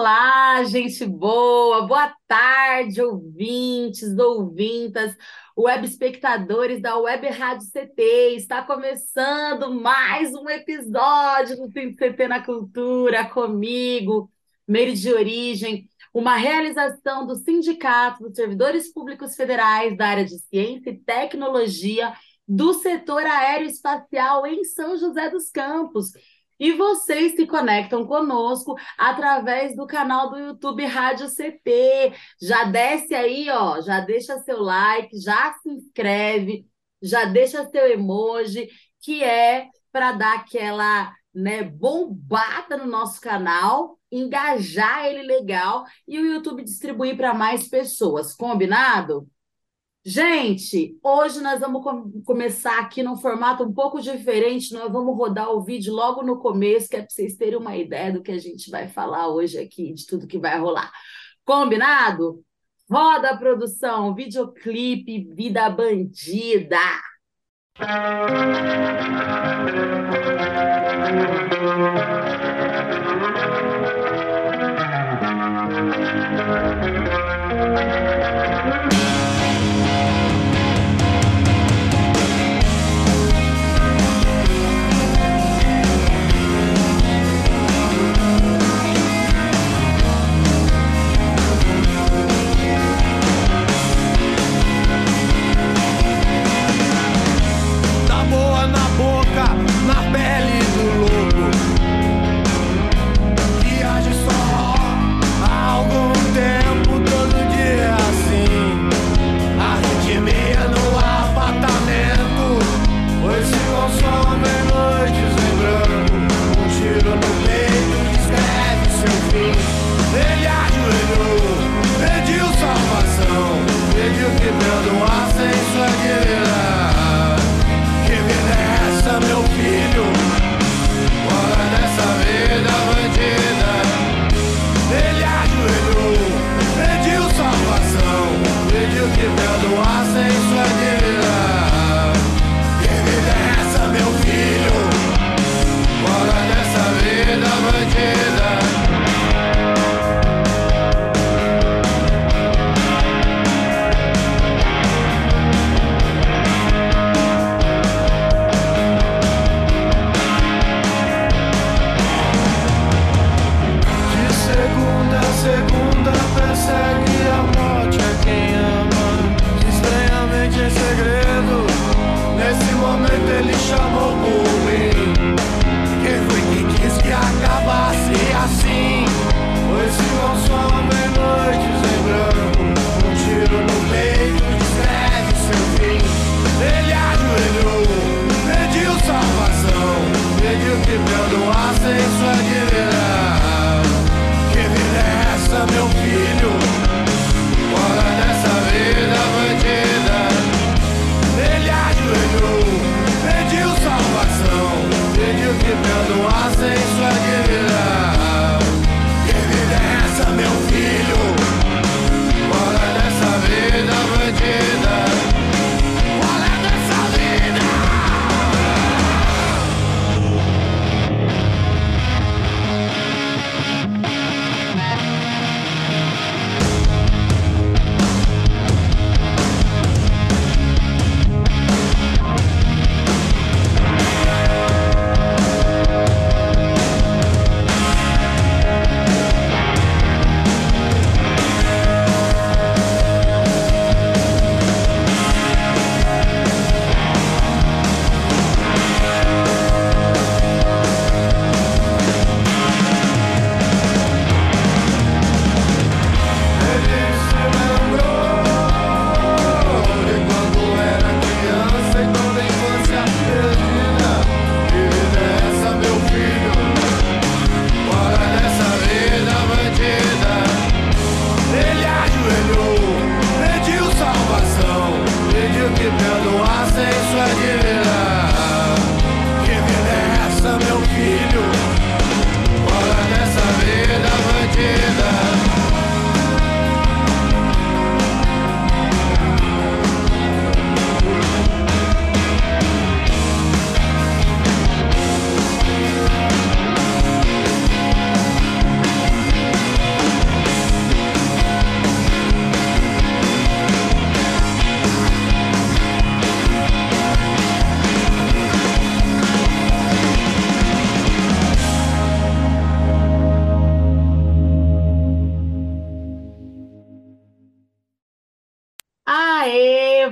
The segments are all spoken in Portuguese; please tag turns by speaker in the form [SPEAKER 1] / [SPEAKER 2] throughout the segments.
[SPEAKER 1] Olá, gente boa, boa tarde, ouvintes, ouvintas, web espectadores da Web Rádio CT. Está começando mais um episódio do CT na Cultura comigo, Meire de Origem, uma realização do Sindicato dos Servidores Públicos Federais da área de Ciência e Tecnologia do setor aeroespacial em São José dos Campos. E vocês se conectam conosco através do canal do YouTube Rádio CT. Já desce aí, ó, já deixa seu like, já se inscreve, já deixa seu emoji, que é para dar aquela, né, bombada no nosso canal, engajar ele legal e o YouTube distribuir para mais pessoas. Combinado? Gente, hoje nós vamos com começar aqui num formato um pouco diferente. Nós vamos rodar o vídeo logo no começo, que é para vocês terem uma ideia do que a gente vai falar hoje aqui, de tudo que vai rolar. Combinado? Roda a produção, videoclipe Vida Bandida.
[SPEAKER 2] Música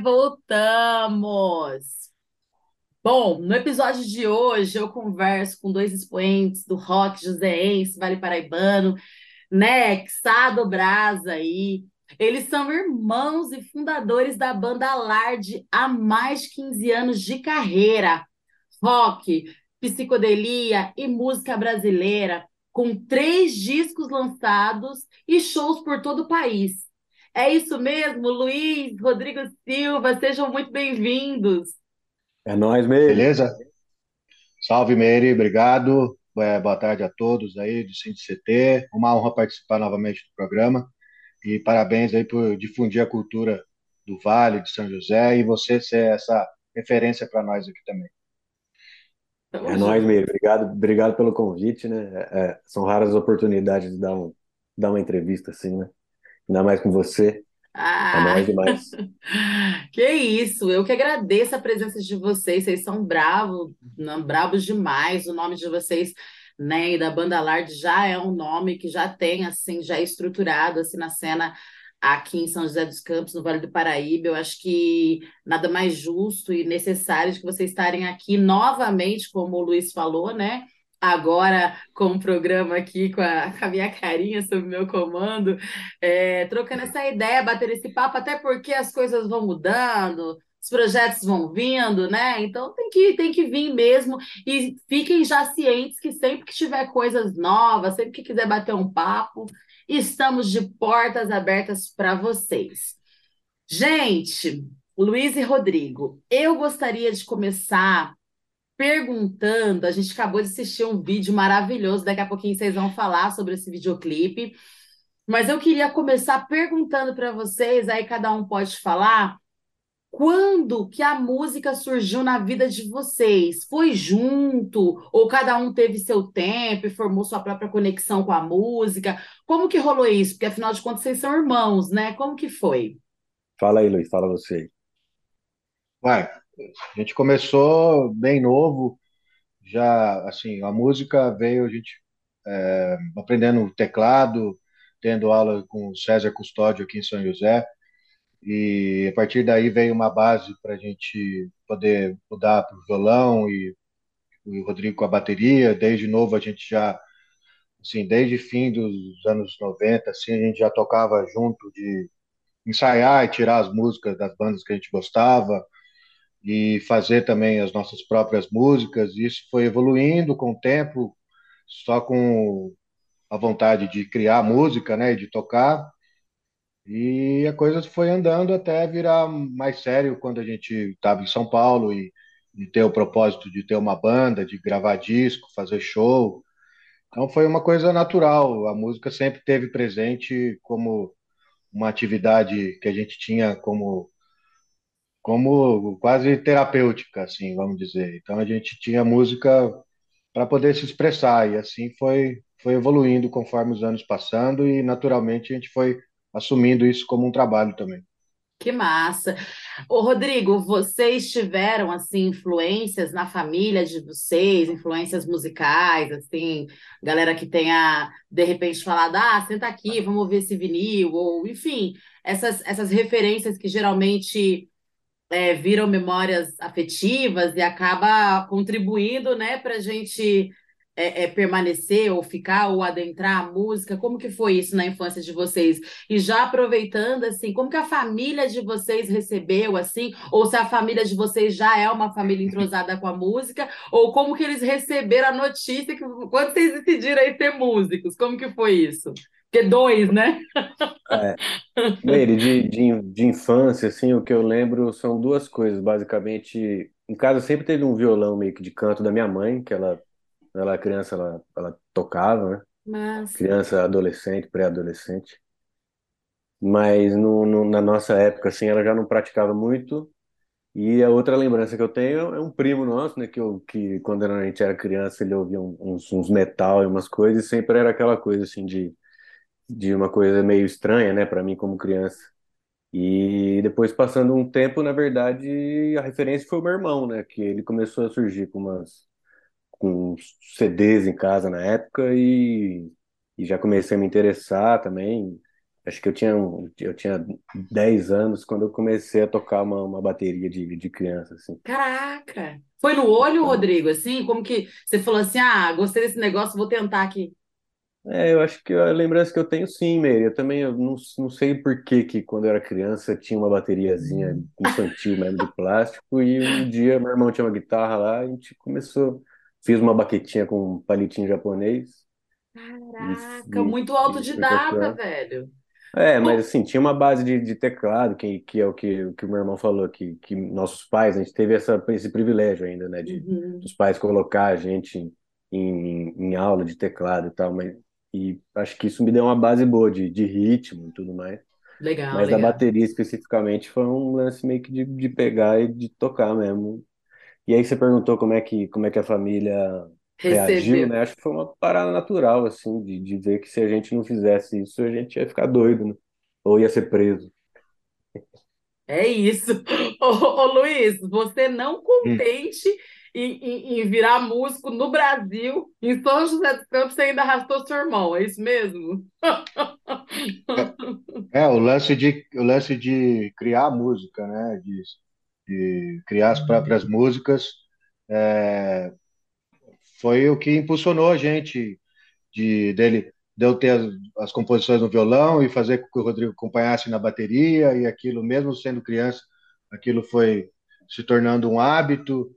[SPEAKER 2] Voltamos! Bom, no episódio de hoje eu converso com dois expoentes do rock joseense, Vale Paraibano, né, Xado Brasa aí. Eles são irmãos e fundadores da banda Alarde há mais de 15 anos de carreira. Rock, psicodelia e música brasileira, com três discos lançados e shows por todo o país. É isso mesmo, Luiz, Rodrigo Silva, sejam muito bem-vindos.
[SPEAKER 3] É nóis, Meire.
[SPEAKER 4] Beleza? Salve, Meire, obrigado. É, boa tarde a todos aí do CT. Uma honra participar novamente do programa. E parabéns aí por difundir a cultura do Vale, de São José, e você ser essa referência para nós aqui também.
[SPEAKER 3] É nóis, Meire. Obrigado, obrigado pelo convite, né? É, é, são raras oportunidades de dar, um, dar uma entrevista assim, né? Ainda mais com você. É nóis demais.
[SPEAKER 2] que isso, eu que agradeço a presença de vocês, vocês são bravos, não, bravos demais, o nome de vocês, né, e da Banda Lard já é um nome que já tem, assim, já é estruturado, assim, na cena aqui em São José dos Campos, no Vale do Paraíba, eu acho que nada mais justo e necessário de que vocês estarem aqui novamente, como o Luiz falou, né, agora com o programa aqui, com a, com a minha carinha sob meu comando, é, trocando essa ideia, batendo esse papo, até porque as coisas vão mudando, os projetos vão vindo, né? Então tem que, tem que vir mesmo. E fiquem já cientes que sempre que tiver coisas novas, sempre que quiser bater um papo, estamos de portas abertas para vocês. Gente, Luiz e Rodrigo, eu gostaria de começar perguntando. A gente acabou de assistir um vídeo maravilhoso, daqui a pouquinho vocês vão falar sobre esse videoclipe. Mas eu queria começar perguntando para vocês, aí cada um pode falar, quando que a música surgiu na vida de vocês? Foi junto ou cada um teve seu tempo e formou sua própria conexão com a música? Como que rolou isso? Porque afinal de contas vocês são irmãos, né? Como que foi?
[SPEAKER 3] Fala aí, Luiz, fala você.
[SPEAKER 4] Vai, a gente começou bem novo, já assim, a música veio a gente é, aprendendo teclado, tendo aula com o César Custódio aqui em São José, e a partir daí veio uma base para a gente poder mudar para o violão e o Rodrigo com a bateria. Desde novo a gente já, assim, desde fim dos anos 90, assim, a gente já tocava junto de ensaiar e tirar as músicas das bandas que a gente gostava e fazer também as nossas próprias músicas. Isso foi evoluindo com o tempo, só com a vontade de criar música, né, e de tocar. E a coisa foi andando até virar mais sério quando a gente estava em São Paulo e, e ter o propósito de ter uma banda, de gravar disco, fazer show. Então foi uma coisa natural. A música sempre teve presente como uma atividade que a gente tinha como como quase terapêutica, assim, vamos dizer. Então a gente tinha música para poder se expressar e assim foi foi evoluindo conforme os anos passando e naturalmente a gente foi assumindo isso como um trabalho também.
[SPEAKER 2] Que massa. Ô, Rodrigo, vocês tiveram assim influências na família de vocês, influências musicais, assim, galera que tenha de repente falado: "Ah, senta aqui, vamos ouvir esse vinil", ou enfim, essas essas referências que geralmente é, viram memórias afetivas e acaba contribuindo, né, para a gente é, é, permanecer ou ficar ou adentrar a música? Como que foi isso na infância de vocês? E já aproveitando, assim, como que a família de vocês recebeu, assim? Ou se a família de vocês já é uma família entrosada com a música? Ou como que eles receberam a notícia que quando vocês decidiram aí ser músicos? Como que foi isso? Porque dois, né?
[SPEAKER 3] É. Meire, de, de, de infância, assim, o que eu lembro são duas coisas, basicamente. Em casa sempre teve um violão meio que de canto da minha mãe, que ela, ela é criança, ela, ela tocava, né?
[SPEAKER 2] Mas...
[SPEAKER 3] Criança, adolescente, pré-adolescente. Mas no, no, na nossa época, assim, ela já não praticava muito. E a outra lembrança que eu tenho é um primo nosso, né? Que, eu, que quando a gente era criança, ele ouvia uns, uns metal e umas coisas, e sempre era aquela coisa, assim, de de uma coisa meio estranha, né, para mim como criança. E depois, passando um tempo, na verdade, a referência foi o meu irmão, né, que ele começou a surgir com umas com CDs em casa na época e, e já comecei a me interessar também. acho que eu tinha, eu tinha 10 anos quando eu comecei a tocar uma, uma bateria de, de criança, assim.
[SPEAKER 2] Caraca! Foi no olho,
[SPEAKER 3] Então,
[SPEAKER 2] Rodrigo, assim? Como que você falou assim, ah, gostei desse negócio, vou tentar aqui.
[SPEAKER 3] É, eu acho que a lembrança que eu tenho, sim, Meire. Eu também eu não, não sei por que que quando eu era criança tinha uma bateriazinha infantil mesmo de plástico e um dia meu irmão tinha uma guitarra lá, a gente começou, fiz uma baquetinha com um palitinho japonês
[SPEAKER 2] Caraca,
[SPEAKER 3] e,
[SPEAKER 2] muito
[SPEAKER 3] e
[SPEAKER 2] autodidata, velho.
[SPEAKER 3] É, mas assim, tinha uma base de, de teclado, que, que é o que, o que o meu irmão falou, que, que nossos pais, a gente teve essa, esse privilégio ainda, né, de
[SPEAKER 2] Uhum.
[SPEAKER 3] dos pais colocar a gente em, em, em aula de teclado e tal, mas e acho que isso me deu uma base boa de, de ritmo e tudo mais.
[SPEAKER 2] Legal,
[SPEAKER 3] Mas a
[SPEAKER 2] legal.
[SPEAKER 3] bateria especificamente foi um lance meio que de, de pegar e de tocar mesmo. E aí você perguntou como é que, como é que a família reagiu,
[SPEAKER 2] Recebeu.
[SPEAKER 3] né? Acho que foi uma parada natural, assim, de, de ver que se a gente não fizesse isso, a gente ia ficar doido, né? Ou ia ser preso.
[SPEAKER 2] É isso. Ô, ô, Luiz, você não
[SPEAKER 4] Hum.
[SPEAKER 2] contente em, em- em virar músico no Brasil, em São José dos Campos, você ainda arrastou seu irmão, é isso mesmo?
[SPEAKER 4] É, o lance de, o lance de criar música, né? De, de criar as próprias músicas, é, foi o que impulsionou a gente de dele de eu ter as, as composições no violão e fazer com que o Rodrigo acompanhasse na bateria e aquilo mesmo sendo criança, aquilo foi se tornando um hábito.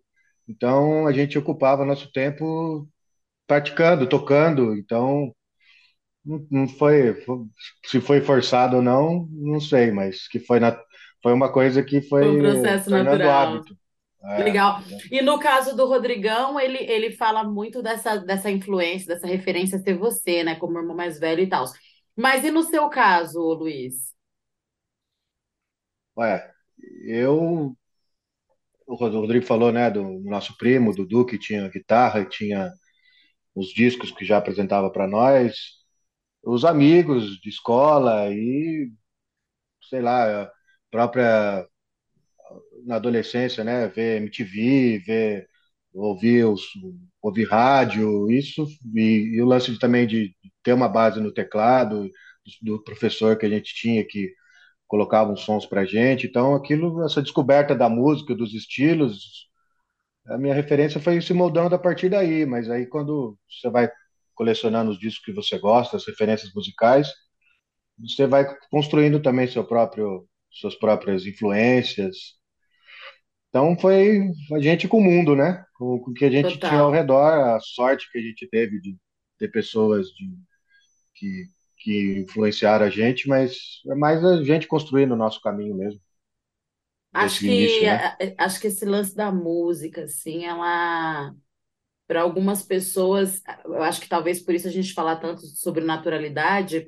[SPEAKER 4] Então a gente ocupava nosso tempo praticando, tocando. Então não, não foi, se foi forçado ou não, não sei, mas que foi na, foi uma coisa que
[SPEAKER 2] Foi um
[SPEAKER 4] foi se
[SPEAKER 2] processo natural.
[SPEAKER 4] hábito. É,
[SPEAKER 2] Legal. E no caso do Rodrigão, ele, ele fala muito dessa, dessa influência, dessa referência ser você, né, como irmão mais velho e tal. Mas e no seu caso, Luiz?
[SPEAKER 4] ué, eu o Rodrigo falou, né, do nosso primo, Dudu, que tinha guitarra tinha os discos que já apresentava para nós, os amigos de escola e, sei lá, própria na adolescência, né, ver MTV, ver ouvir os, ouvir rádio, isso e, e o lance de, também de ter uma base no teclado do professor que a gente tinha que colocava uns sons pra gente, então aquilo, essa descoberta da música, dos estilos, a minha referência foi se moldando a partir daí, mas aí quando você vai colecionando os discos que você gosta, as referências musicais, você vai construindo também seu próprio, suas próprias influências. Então foi a gente com o mundo, né? Com, o que a gente tinha ao
[SPEAKER 2] Total.
[SPEAKER 4] redor, a sorte que a gente teve de ter pessoas de, que, que influenciaram a gente, mas é mais a gente construindo o nosso caminho mesmo,
[SPEAKER 2] Acho
[SPEAKER 4] o início,
[SPEAKER 2] que
[SPEAKER 4] né?
[SPEAKER 2] acho que esse lance da música, assim, ela para algumas pessoas, eu acho que talvez por isso a gente falar tanto sobre naturalidade,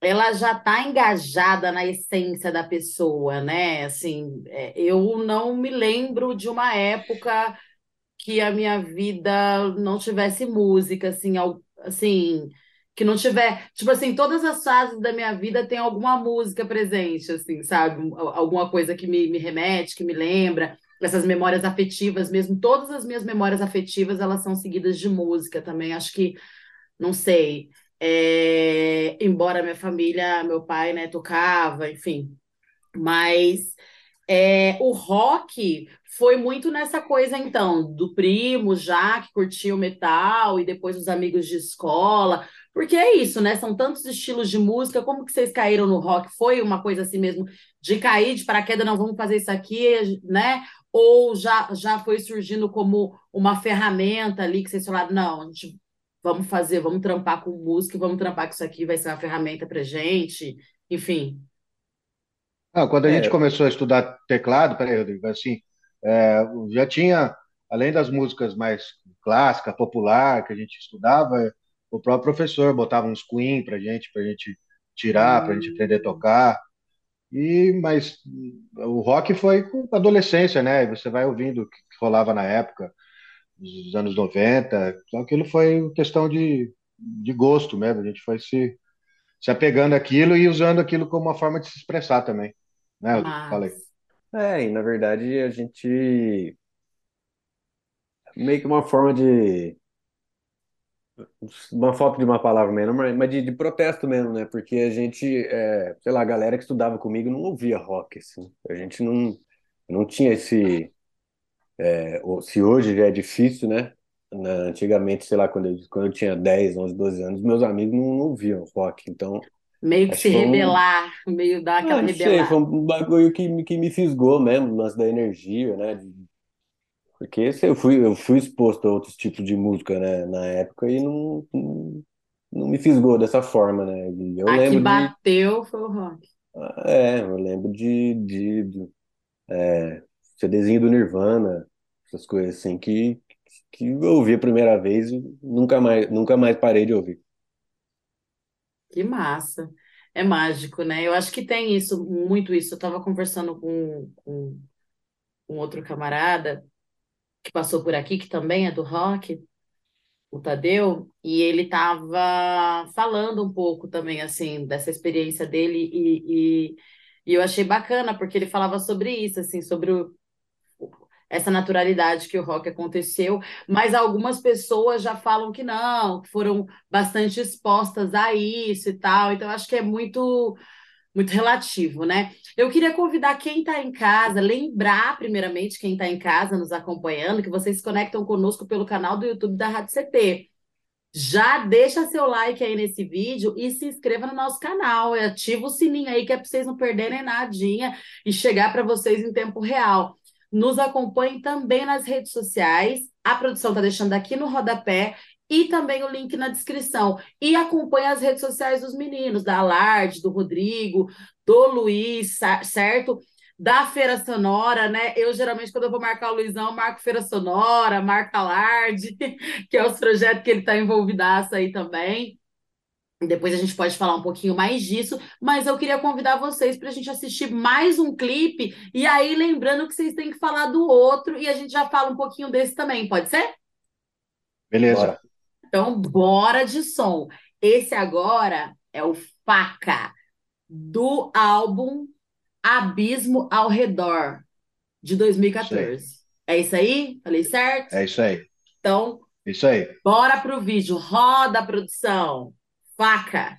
[SPEAKER 2] ela já está engajada na essência da pessoa, né? Assim, é, eu não me lembro de uma época que a minha vida não tivesse música, assim, assim, que não tiver, tipo assim, todas as fases da minha vida tem alguma música presente, assim, sabe? Um- al- Alguma coisa que me, me remete, que me lembra, essas memórias afetivas mesmo, todas as minhas memórias afetivas, elas são seguidas de música também, acho que, não sei, é, embora minha família, meu pai, né, tocava, enfim, mas é, o rock foi muito nessa coisa, então, do primo já que curtia o metal e depois os amigos de escola. Porque é isso, né? São tantos estilos de música. Como que vocês caíram no rock? Foi uma coisa assim mesmo de cair de paraquedas, não vamos fazer isso aqui, né? Ou já, já foi surgindo como uma ferramenta ali que vocês falaram, não, a gente vamos fazer, vamos trampar com música, vamos trampar com isso aqui, vai ser uma ferramenta pra gente. Enfim.
[SPEAKER 4] Ah, quando a gente
[SPEAKER 3] É,
[SPEAKER 4] começou a estudar teclado, peraí, Rodrigo, assim, é, já tinha, além das músicas mais clássicas, popular, que a gente estudava, o próprio professor botava uns Queen pra gente, pra gente tirar, pra gente aprender a
[SPEAKER 2] Hum,
[SPEAKER 4] tocar. E, mas o rock foi com a adolescência, né? Você vai ouvindo o que rolava na época, dos anos 90. Então aquilo foi questão de, de gosto mesmo. A gente foi se, se apegando àquilo e usando aquilo como uma forma de se expressar também. Né, aí.
[SPEAKER 2] mas.
[SPEAKER 3] é, e na verdade a gente meio que uma forma de uma falta de uma palavra mesmo, mas de, de protesto mesmo, né? Porque a gente, é, sei lá, a galera que estudava comigo não ouvia rock, assim. A gente não, não tinha esse. É, se hoje já é difícil, né? Na, antigamente, sei lá, quando eu, quando eu tinha 10, 11, 12 anos, meus amigos não, não ouviam rock, então.
[SPEAKER 2] Meio que se rebelar, um... meio dar aquela ah, rebelada. Sei,
[SPEAKER 3] foi um bagulho que, que me fisgou mesmo, lance da energia, né? Porque eu fui, eu fui exposto a outros tipos de música, né, na época e não, não, não me fisgou dessa forma, né? E eu
[SPEAKER 2] a
[SPEAKER 3] lembro
[SPEAKER 2] que bateu de, foi o rock.
[SPEAKER 3] É, eu lembro de, de, de é, CDzinho do Nirvana, essas coisas assim, que, que eu ouvi a primeira vez e nunca mais, nunca mais parei de ouvir.
[SPEAKER 2] Que massa. É mágico, né? Eu acho que tem isso, muito isso. Eu estava conversando com, com um outro camarada que passou por aqui, que também é do rock, o Tadeu, e ele estava falando um pouco também, assim, dessa experiência dele, e, e, e, eu achei bacana, porque ele falava sobre isso, assim, sobre o, essa naturalidade que o rock aconteceu, mas algumas pessoas já falam que não, que foram bastante expostas a isso e tal, então acho que é muito muito relativo, né? Eu queria convidar quem está em casa, lembrar primeiramente quem está em casa nos acompanhando, que vocês se conectam conosco pelo canal do YouTube da Rádio CT. Já deixa seu like aí nesse vídeo e se inscreva no nosso canal. Ativa o sininho aí que é para vocês não perderem nadinha e chegar para vocês em tempo real. Nos acompanhe também nas redes sociais. A produção está deixando aqui no rodapé e também o link na descrição. E acompanhe as redes sociais dos meninos, da Alarde, do Rodrigo, do Luiz, certo? Da Feira Sonora, né? Eu geralmente, quando eu vou marcar o Luizão, marco Feira Sonora, marco Alarde, que é os projetos que ele está envolvidaço aí também. Depois a gente pode falar um pouquinho mais disso, mas eu queria convidar vocês para a gente assistir mais um clipe, e aí lembrando que vocês têm que falar do outro, e a gente já fala um pouquinho desse também, pode ser?
[SPEAKER 4] Beleza. Bora.
[SPEAKER 2] Então, bora de som. Esse agora é o Faca, do álbum Abismo ao Redor, de 2014. Isso é isso aí? Falei certo?
[SPEAKER 4] É isso aí.
[SPEAKER 2] Então,
[SPEAKER 4] isso aí.
[SPEAKER 2] Bora pro vídeo. Roda a produção. Faca.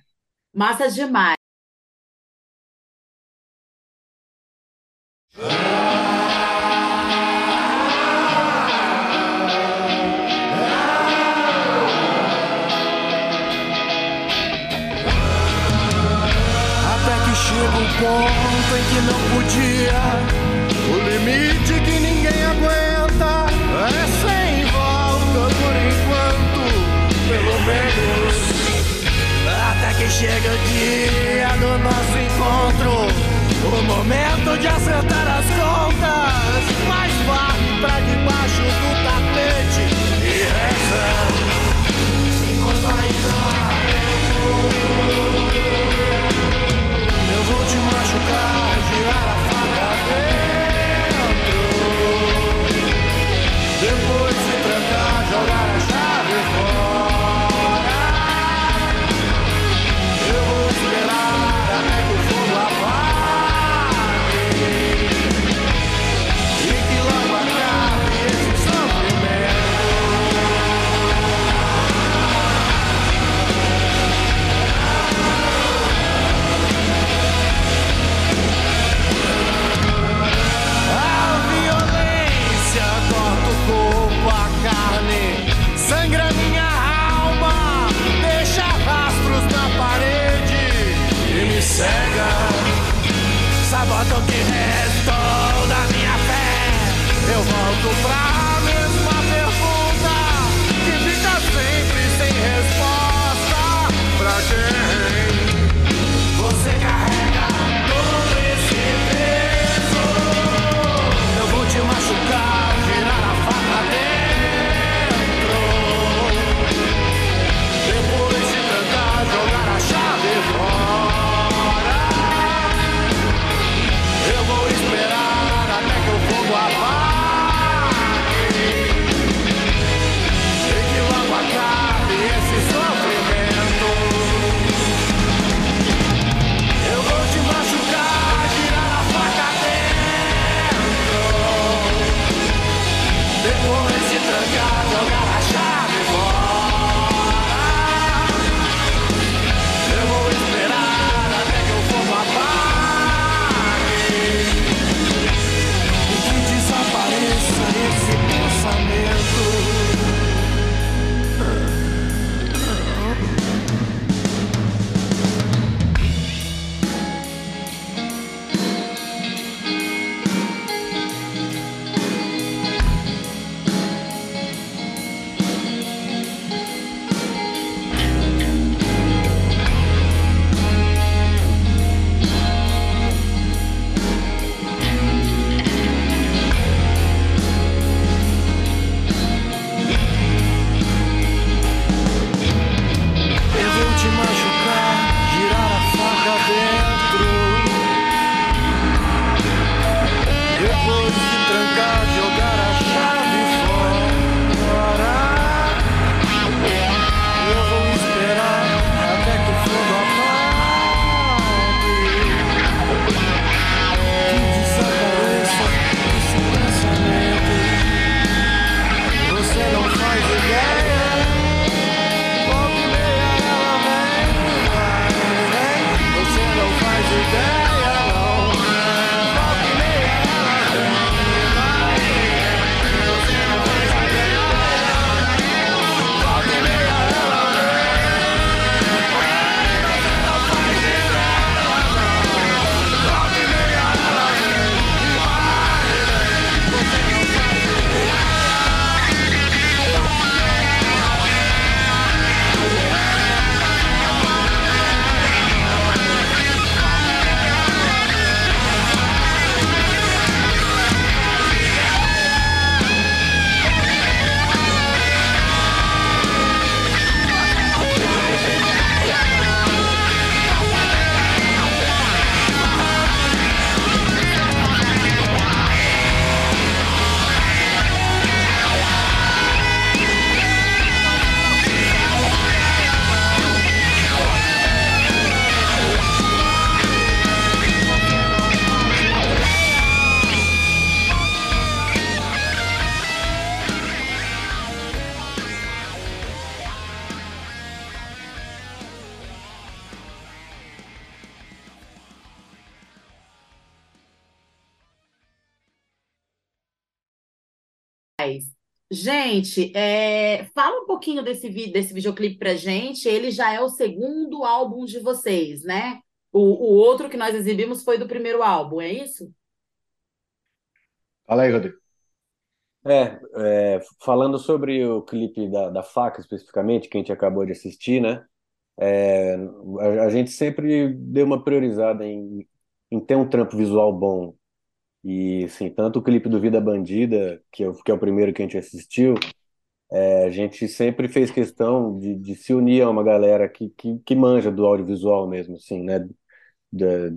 [SPEAKER 2] Massa demais.
[SPEAKER 1] Não podia. O limite que ninguém aguenta é sem volta por enquanto, pelo menos. Até que chega o dia do nosso encontro. O momento de acertar as contas, mas varre pra debaixo do tapete e reza.
[SPEAKER 2] Gente, é, fala um pouquinho desse, vi- desse videoclipe pra gente. Ele já é o segundo álbum de vocês, né? O, o outro que nós exibimos foi do primeiro álbum, é isso?
[SPEAKER 4] Fala aí, Rodrigo.
[SPEAKER 3] É, é, falando sobre o clipe da, da Faca especificamente, que a gente acabou de assistir, né? É, a, a gente sempre deu uma priorizada em, em ter um trampo visual bom. E, assim, tanto o clipe do Vida Bandida, que é, o- que é o primeiro que a gente assistiu, é, a gente sempre fez questão de, de se unir a uma galera que, que, que manja do audiovisual mesmo, assim, né? Da-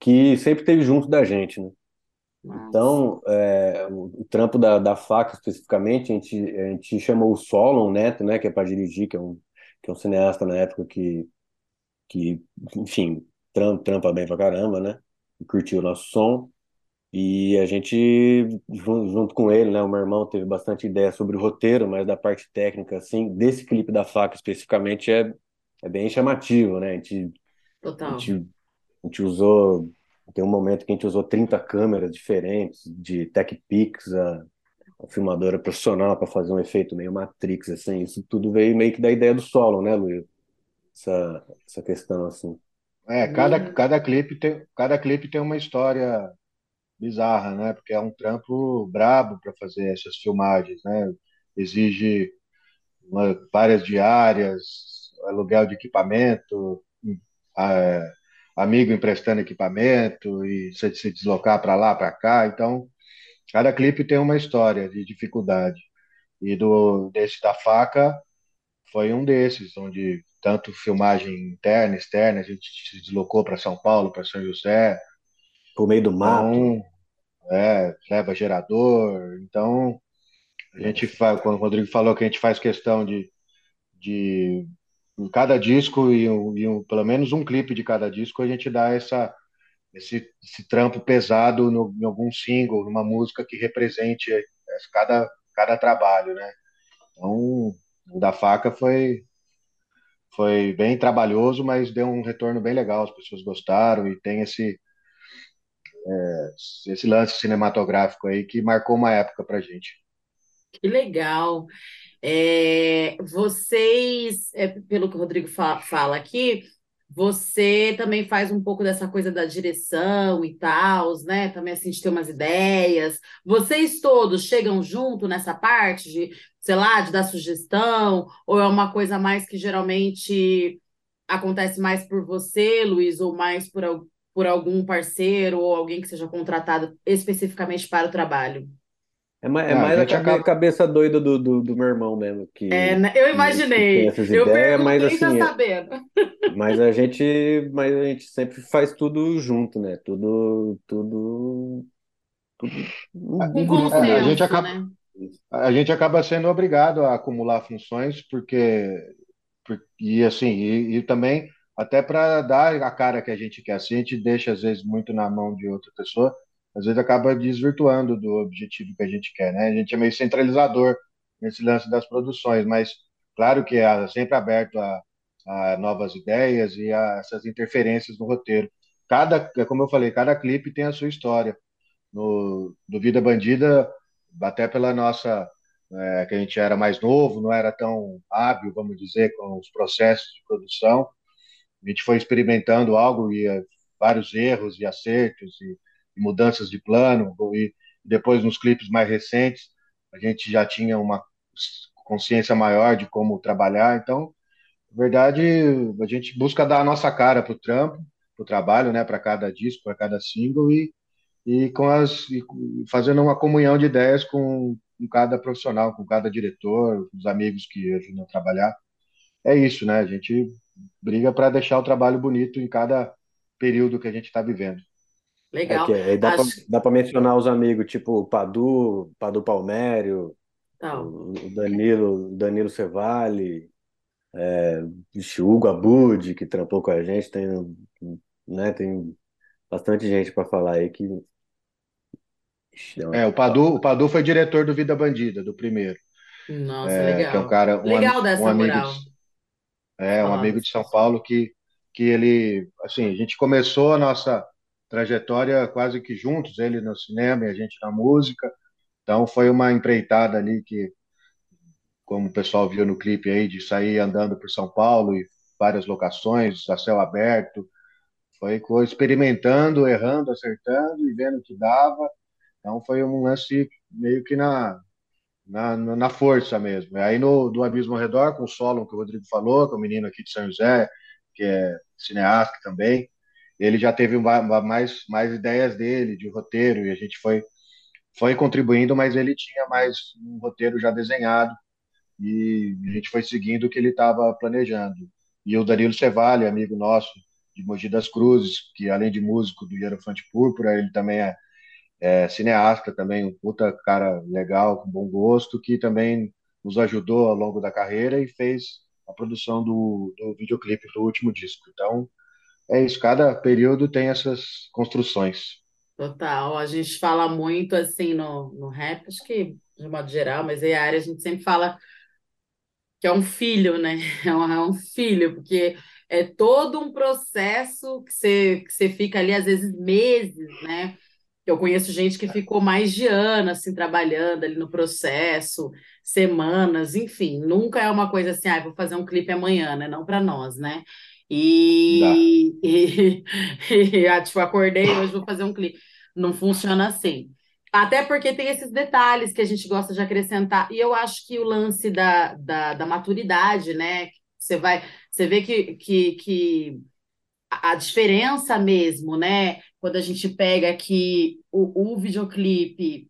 [SPEAKER 3] que sempre esteve junto da gente, né?
[SPEAKER 2] Nossa.
[SPEAKER 3] Então, é, o, trampo da, da faca especificamente, a gente, a gente chamou o Solon Neto, né, que é para dirigir, que é um, que é um cineasta na época que, que enfim, tram, trampa bem pra caramba, né, curtiu o nosso som. E a gente, jun- junto com ele, né, o meu irmão teve bastante ideia sobre o roteiro, mas da parte técnica, assim, desse clipe da faca especificamente é, é bem chamativo, né, a gente, a
[SPEAKER 2] Total.
[SPEAKER 3] gente a gente usou, tem um momento que a gente usou 30 câmeras diferentes, de TechPix, a, a filmadora profissional, para fazer um efeito meio Matrix, assim. Isso tudo veio meio que da ideia do solo, né, Luiz? Essa, essa questão, assim.
[SPEAKER 4] É, cada,
[SPEAKER 2] Bem,
[SPEAKER 4] cada clipe tem, cada clipe tem uma história bizarra, né? Porque é um trampo brabo para fazer essas filmagens, né? Exige uma- várias diárias, aluguel de equipamento, a- amigo emprestando equipamento e você se deslocar para lá, para cá. Então, cada clipe tem uma história de dificuldade. E do desse da faca foi um desses, onde tanto filmagem interna, externa, a gente se deslocou para São Paulo, para São José.
[SPEAKER 3] Por meio do mato,
[SPEAKER 4] Então, é, leva gerador. Então, a gente faz, quando o Rodrigo falou que a gente faz questão de, de em cada disco e, um- e um- pelo menos um clipe de cada disco, a gente dá essa, esse, esse trampo pesado no, em algum single, numa música que represente esse- cada, cada trabalho, né? Então, o da faca foi, foi bem trabalhoso, mas deu um retorno bem legal, as pessoas gostaram e tem esse, esse lance cinematográfico aí que marcou uma época pra gente.
[SPEAKER 2] que legal. É, vocês, é, pelo que o Rodrigo fa- fala aqui, você também faz um pouco dessa coisa da direção e tal, né? Também assim, de ter umas ideias. Vocês todos chegam junto nessa parte de, sei lá, de dar sugestão, ou é uma coisa mais que geralmente acontece mais por você, Luiz, ou mais por, por algum parceiro ou alguém que seja contratado especificamente para o trabalho?
[SPEAKER 3] É mais, é
[SPEAKER 4] Ah, a
[SPEAKER 3] mais a cabe-
[SPEAKER 4] acaba.
[SPEAKER 3] cabeça doida do, do, do meu irmão mesmo,
[SPEAKER 2] É,
[SPEAKER 3] que,
[SPEAKER 2] né? eu
[SPEAKER 3] que, que tem
[SPEAKER 2] imaginei.
[SPEAKER 3] essas
[SPEAKER 2] Eu
[SPEAKER 3] ideias, mas
[SPEAKER 2] já
[SPEAKER 3] assim, é-
[SPEAKER 2] sabendo.
[SPEAKER 3] mas a gente, mas a gente sempre faz tudo junto, né? Tudo, tudo, tudo
[SPEAKER 4] A,
[SPEAKER 3] um
[SPEAKER 2] Com
[SPEAKER 3] um grupo
[SPEAKER 4] a- gente
[SPEAKER 2] consenso,
[SPEAKER 4] acaba,
[SPEAKER 2] né?
[SPEAKER 4] a gente acaba sendo obrigado a acumular funções, porque, por- e assim, e, e também até para dar a cara que a gente quer. Se a gente deixa às vezes muito na mão de outra pessoa, às vezes acaba desvirtuando do objetivo que a gente quer, né? A gente é meio centralizador nesse lance das produções, mas claro que é sempre aberto a, a novas ideias e a essas interferências no roteiro. Cada, é como eu falei, cada clipe tem a sua história no Vida Bandida, até pela nossa, é, que a gente era mais novo, não era tão hábil, vamos dizer, com os processos de produção. A gente foi experimentando algo e eh, vários erros e acertos e mudanças de plano. E depois, nos clipes mais recentes, a gente já tinha uma consciência maior de como trabalhar. Então, na verdade, a gente busca dar a nossa cara para o trampo, para o trabalho, né, para cada disco, para cada single e e com as e fazendo uma comunhão de ideias com, com cada profissional, com cada diretor, com os amigos que ajudam a trabalhar. É isso, né? A gente briga para deixar o trabalho bonito em cada período que a gente está vivendo.
[SPEAKER 3] É que
[SPEAKER 2] Legal.
[SPEAKER 3] aí dá pra,
[SPEAKER 2] Acho
[SPEAKER 3] dá pra mencionar os amigos, tipo o Padu, Padu Palmério,
[SPEAKER 2] tal.
[SPEAKER 3] o Danilo, o Danilo Cevali, vixe, o Hugo Abud, que trampou com a gente, tem, né, tem bastante gente para falar aí que ixi,
[SPEAKER 4] É,
[SPEAKER 3] uma-
[SPEAKER 4] o Padu, o Padu foi diretor do Vida Bandida, do primeiro,
[SPEAKER 2] Nossa,
[SPEAKER 4] é, que é um
[SPEAKER 2] legal.
[SPEAKER 4] cara, um,
[SPEAKER 2] Legal
[SPEAKER 4] um
[SPEAKER 2] dessa
[SPEAKER 4] amigo de,
[SPEAKER 2] moral de
[SPEAKER 4] é, um amigo de São. Paulo que, que ele, assim, a gente começou a nossa trajetória quase que juntos, ele no cinema e a gente na música. Então foi uma empreitada ali que, como o pessoal viu no clipe aí, de sair andando por São Paulo e várias locações, a céu aberto, foi experimentando, errando, acertando e vendo que dava. Então foi um lance meio que na, na, na força mesmo. Aí no do Abismo ao Redor, com o solo que o Rodrigo falou, com o menino aqui de São José, que é cineasta também, ele já teve mais, mais ideias dele, de roteiro, e a gente foi, foi contribuindo, mas ele tinha mais um roteiro já desenhado, e a gente foi seguindo o que ele estava planejando. E o Danilo Cevalli, amigo nosso de Mogi das Cruzes, que além de músico do Hierofante Púrpura, ele também é, é cineasta, também um puta cara legal, com bom gosto, que também nos ajudou ao longo da carreira e fez a produção do, do videoclipe do último disco. Então, é isso, cada período tem essas construções.
[SPEAKER 2] Total, a gente fala muito assim no, no rap, acho que de modo geral, mas a área a gente sempre fala que é um filho, né? É um, é um filho, porque é todo um processo que você, que você fica ali, às vezes, meses, né? Eu conheço gente que ficou mais de ano, assim, trabalhando ali no processo, semanas, enfim, nunca é uma coisa assim, ah, vou fazer um clipe amanhã, né? Não para nós, né? E, e, e ah, tipo, acordei, hoje vou fazer um clipe. Não funciona assim. Até porque tem esses detalhes que a gente gosta de acrescentar. E eu acho que o lance da, da, da maturidade, né? Você vai, você vê que, que, que a diferença mesmo, né? Quando a gente pega aqui o, o videoclipe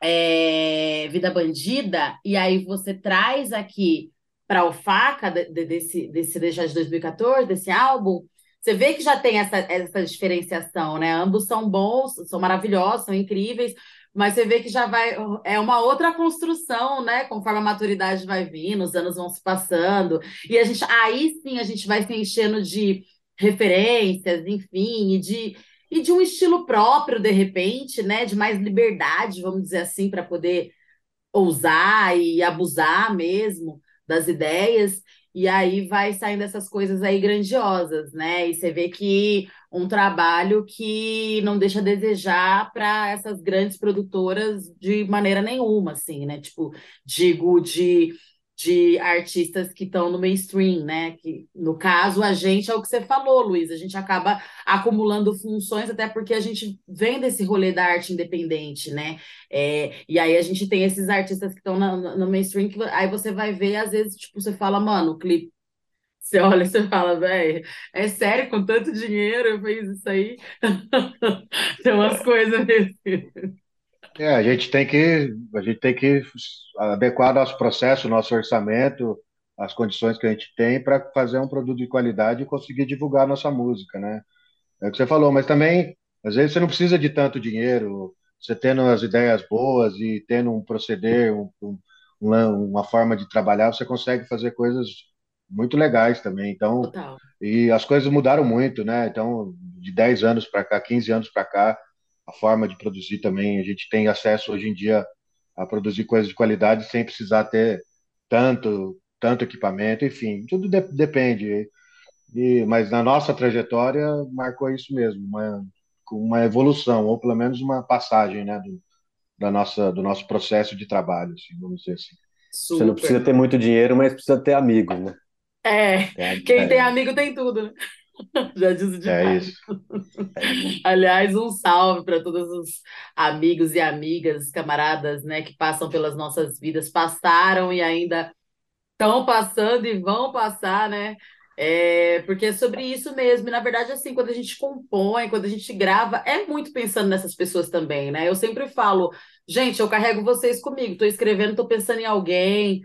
[SPEAKER 2] é, Vida Bandida, e aí você traz aqui para o Faca de, de, desse, desse de 2014, desse álbum, você vê que já tem essa, essa diferenciação, né? Ambos são bons, são maravilhosos, são incríveis, mas você vê que já vai. É uma outra construção, né? Conforme a maturidade vai vindo, os anos vão se passando, e a gente aí sim a gente vai se enchendo de referências, enfim, e de, e de um estilo próprio, de repente, né? De mais liberdade, vamos dizer assim, para poder ousar e abusar mesmo das ideias, e aí vai saindo essas coisas aí grandiosas, né? E você vê que um trabalho que não deixa a desejar para essas grandes produtoras de maneira nenhuma, assim, né? Tipo, digo de de artistas que estão no mainstream, né? Que no caso a gente é o que você falou, Luiz, a gente acaba acumulando funções até porque a gente vem desse rolê da arte independente, né? É, e aí a gente tem esses artistas que estão no mainstream que aí você vai ver às vezes tipo você fala, mano, o clipe você olha e você fala, velho, é sério, com tanto dinheiro eu fiz isso aí? tem umas coisas assim.
[SPEAKER 4] É, a gente tem que, a gente tem que adequar nosso processo, nosso orçamento, as condições que a gente tem para fazer um produto de qualidade e conseguir divulgar nossa música, né? É o que você falou, mas também, às vezes, você não precisa de tanto dinheiro, você tendo as ideias boas e tendo um proceder, um, um, uma forma de trabalhar, você consegue fazer coisas muito legais também. Então,
[SPEAKER 2] Total.
[SPEAKER 4] e as coisas mudaram muito, né? Então, de 10 anos para cá, 15 anos para cá, a forma de produzir também. A gente tem acesso hoje em dia a produzir coisas de qualidade sem precisar ter tanto, tanto equipamento, enfim, tudo de, depende. E, mas na nossa trajetória marcou isso mesmo, uma, uma evolução, ou pelo menos uma passagem né, do, da nossa, do nosso processo de trabalho, assim, vamos dizer assim.
[SPEAKER 3] Super. Você não precisa ter muito dinheiro, mas precisa ter amigos, né?
[SPEAKER 2] É, é quem é. tem amigo tem tudo. Já diz o
[SPEAKER 4] É isso.
[SPEAKER 2] Aliás, um salve para todos os amigos e amigas, camaradas, né, que passam pelas nossas vidas, passaram e ainda estão passando e vão passar, né? É, porque é sobre isso mesmo. E, na verdade, assim, quando a gente compõe, quando a gente grava, é muito pensando nessas pessoas também, né? Eu sempre falo, gente, eu carrego vocês comigo, estou escrevendo, estou pensando em alguém,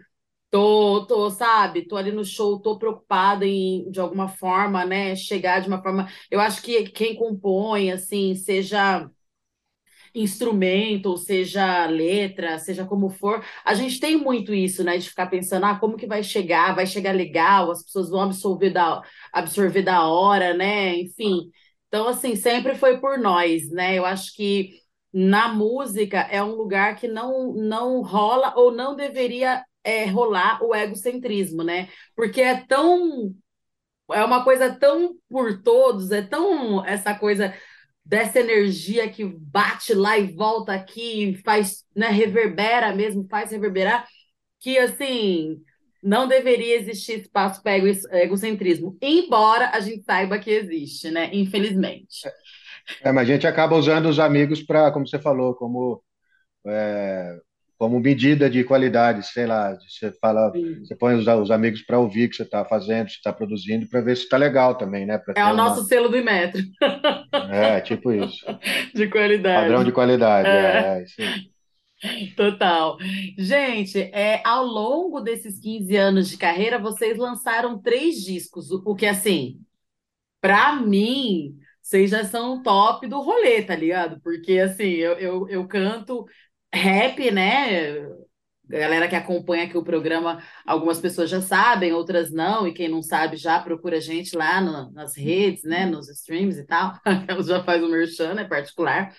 [SPEAKER 2] Tô, tô, sabe? Tô ali no show, tô preocupada em, de alguma forma, né? Chegar de uma forma. Eu acho que quem compõe, assim, seja instrumento, ou seja letra, seja como for, a gente tem muito isso, né? De ficar pensando, ah, como que vai chegar? Vai chegar legal? As pessoas vão absorver da, absorver da hora, né? Enfim. Então, assim, sempre foi por nós, né? Eu acho que na música é um lugar que não, não rola ou não deveria é, rolar o egocentrismo, né? Porque é tão. É uma coisa tão por todos, é tão essa coisa dessa energia que bate lá e volta aqui, faz, né, reverbera mesmo, faz reverberar, que assim não deveria existir espaço para egocentrismo, embora a gente saiba que existe, né? Infelizmente.
[SPEAKER 4] É, mas a gente acaba usando os amigos para, como você falou, como é, como medida de qualidade, sei lá, você fala, Sim. você põe os, os amigos para ouvir o que você está fazendo, você está produzindo, para ver se está legal também, né?
[SPEAKER 2] é o uma... nosso selo do metro.
[SPEAKER 4] É, tipo isso.
[SPEAKER 2] De qualidade.
[SPEAKER 4] Padrão de qualidade, é, é,
[SPEAKER 2] é Total. Gente, é, ao longo desses 15 anos de carreira, vocês lançaram três discos, o que, assim, para mim, vocês já são top do rolê, tá ligado? Porque, assim, eu, eu, eu canto rap, né? Galera que acompanha aqui o programa, algumas pessoas já sabem, outras não, e quem não sabe já procura a gente lá no, nas redes, né, nos streams e tal. Ela já faz o merchan, é particular.